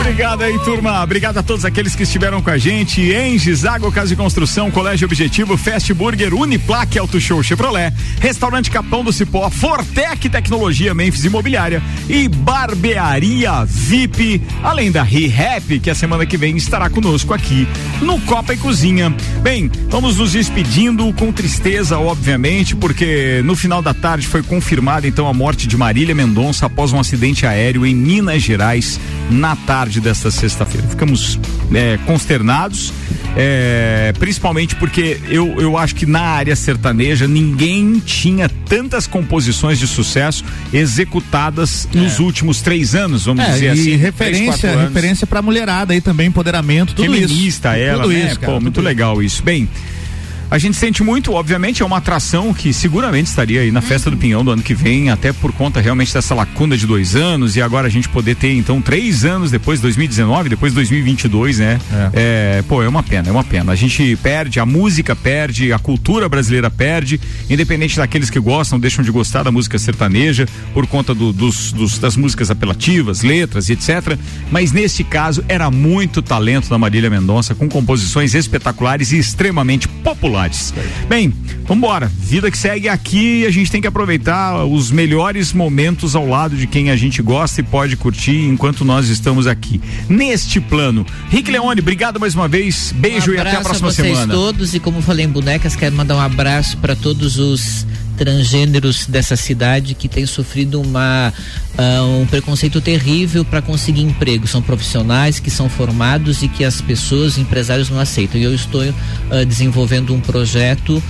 Obrigado aí, turma. Obrigado a todos aqueles que estiveram com a gente. Enges, Água, Casa de Construção, Colégio Objetivo, Fast Burger, Uniplaque, Auto Show Chevrolet, Restaurante Capão do Cipó, Fortec Tecnologia, Memphis Imobiliária e Barbearia VIP, além da ReHap, que a semana que vem estará conosco aqui no Copa e Cozinha. Bem, vamos nos despedindo com tristeza, obviamente, porque no final da tarde foi confirmada então a morte de Marília Mendonça após um acidente aéreo em Minas Gerais na tarde desta sexta-feira. Ficamos é, consternados, é, principalmente porque eu, eu acho que na área sertaneja ninguém tinha tantas composições de sucesso executadas nos últimos três anos, vamos É, dizer e assim. referência, referência pra mulherada aí também, empoderamento, tudo Feminista isso. ela, tudo né? isso, cara, Pô, muito legal isso. Bem, a gente sente muito, obviamente, é uma atração que seguramente estaria aí na festa do Pinhão do ano que vem, até por conta realmente dessa lacuna de dois anos e agora a gente poder ter então três anos depois, 2019, depois 2022, né? É. pô, é uma pena, é uma pena. A gente perde, a música perde, a cultura brasileira perde, independente daqueles que gostam, deixam de gostar da música sertaneja por conta do- dos, dos- das músicas apelativas, letras e etc. Mas neste caso era muito talento da Marília Mendonça com composições espetaculares e extremamente populares. Bem, vambora. Vida que segue aqui e a gente tem que aproveitar os melhores momentos ao lado de quem a gente gosta e pode curtir enquanto nós estamos aqui. Neste plano. Rick Leone, obrigado mais uma vez. Beijo um e até a próxima vocês semana. todos e como falei em bonecas, quero mandar um abraço para todos os transgêneros dessa cidade que têm sofrido uma ah, um preconceito terrível para conseguir emprego. São profissionais que são formados e que as pessoas, empresários não aceitam. E eu estou ah, desenvolvendo um projeto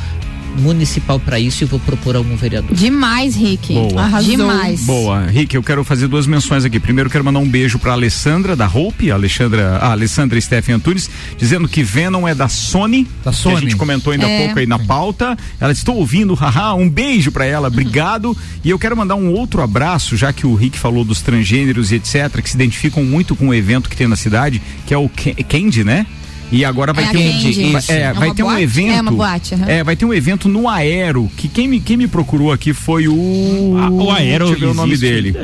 municipal para isso e vou propor algum vereador. Demais, Rick. Boa. Arrasou. Demais. Boa, Rick, eu quero fazer duas menções aqui. Primeiro, quero mandar um beijo pra Alessandra da Hope, a Alexandra, a Alessandra Steffen Antunes, dizendo que Venom é da Sony. Da Que a Sony. gente comentou ainda há É. pouco aí na pauta. Ela disse, estou ouvindo, haha, um beijo pra ela, obrigado. E eu quero mandar um outro abraço, já que o Rick falou dos transgêneros e etc, que se identificam muito com o evento que tem na cidade, que é o Candy, né? E agora vai É ter um, vai- é, É vai ter um boate? evento. É uma boate, aham. É, vai ter um evento no Aero, que quem me, quem me procurou aqui foi o. Ah, o Aero Deixa eu ver o nome dele.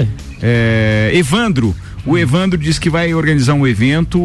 É, Evandro. O Evandro disse que vai organizar um evento.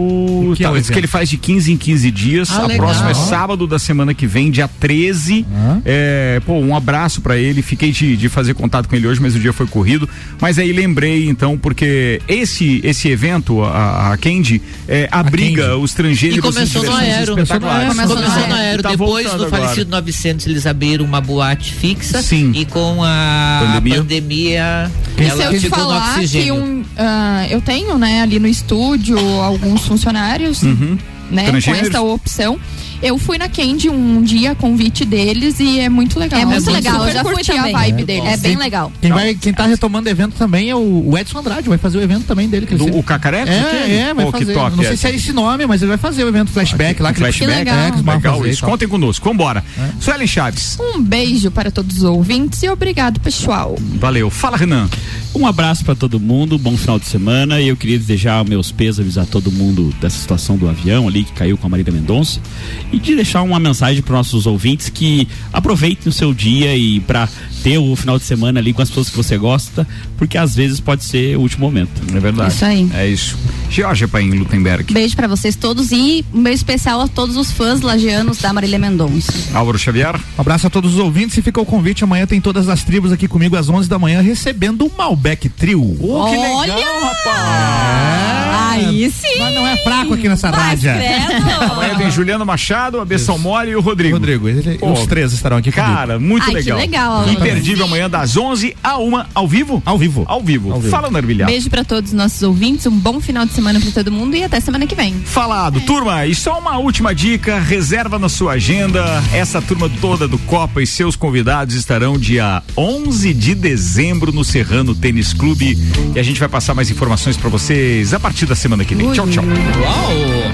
que é tá, o diz que ele faz de 15 em 15 dias. Ah, a legal. próxima é sábado da semana que vem, dia 13. É, pô, um abraço pra ele. Fiquei de, de fazer contato com ele hoje, mas o dia foi corrido. Mas aí lembrei, então, porque esse, esse evento, a, a Candy, é, abriga os E transgêneros. começou no aero. espetaculares. Começou no Começou no aero. Tá Depois do agora. falecido 900, eles abriram uma boate fixa. Sim. E com a Pandemia. pandemia, se ela eu te ficou no oxigênio. um, ah, eu tenho, né, ali no estúdio alguns funcionários, Uhum. né, com essa opção. Eu fui na Candy um dia, convite deles e é muito legal. É muito legal, eu já fui curti a também. vibe É, deles. é bem legal. Quem, vai, quem tá retomando o evento também é o o Edson Andrade, vai fazer o evento também dele. Do- sempre- o Cacareco? É, é, vai fazer. top, Não sei Edson. se é esse nome, mas ele vai fazer o evento flashback lá. que Flashback, legal. É, que legal fazer isso. tal. Contem conosco, vambora. Suelen Chaves, Um beijo para todos os ouvintes e obrigado, pessoal. valeu. Fala, Renan. Um abraço para todo mundo, bom final de semana. E eu queria desejar meus pêsames a todo mundo dessa situação do avião ali que caiu com a Marília Mendonça. E de deixar uma mensagem para nossos ouvintes que aproveitem o seu dia e para ter o final de semana ali com as pessoas que você gosta, porque às vezes pode ser o último momento. É verdade. Isso aí. É isso. Georgia Paim Lutemberg. Beijo pra vocês todos e um beijo especial a todos os fãs lagianos da Marília Mendonça. Álvaro Xavier. Um abraço a todos os ouvintes e fica o convite. Amanhã tem todas as tribos aqui comigo às 11 da manhã recebendo o Malbec Trio. Oh, que legal, Olha! rapaz! Aí sim! Mas não é fraco aqui nessa rádio. Amanhã vem Juliano Machado, a Bessão Mole e o Rodrigo. Rodrigo, ele- Pô, os três estarão aqui comigo. Cara, muito Ai, que legal. legal, Álvaro. Imperdível amanhã das 11 a 1 ao vivo? Ao vivo. Ao vivo. Ao vivo. Fala, Narbilhar. Beijo pra todos os nossos ouvintes, um bom final de semana pra todo mundo e até semana que vem. Falado, turma, e só uma última dica, reserva na sua agenda, essa turma toda do Copa e seus convidados estarão dia 11 de dezembro no Serrano Tênis Clube e a gente vai passar mais informações pra vocês a partir da semana que vem. Tchau, tchau. Uau!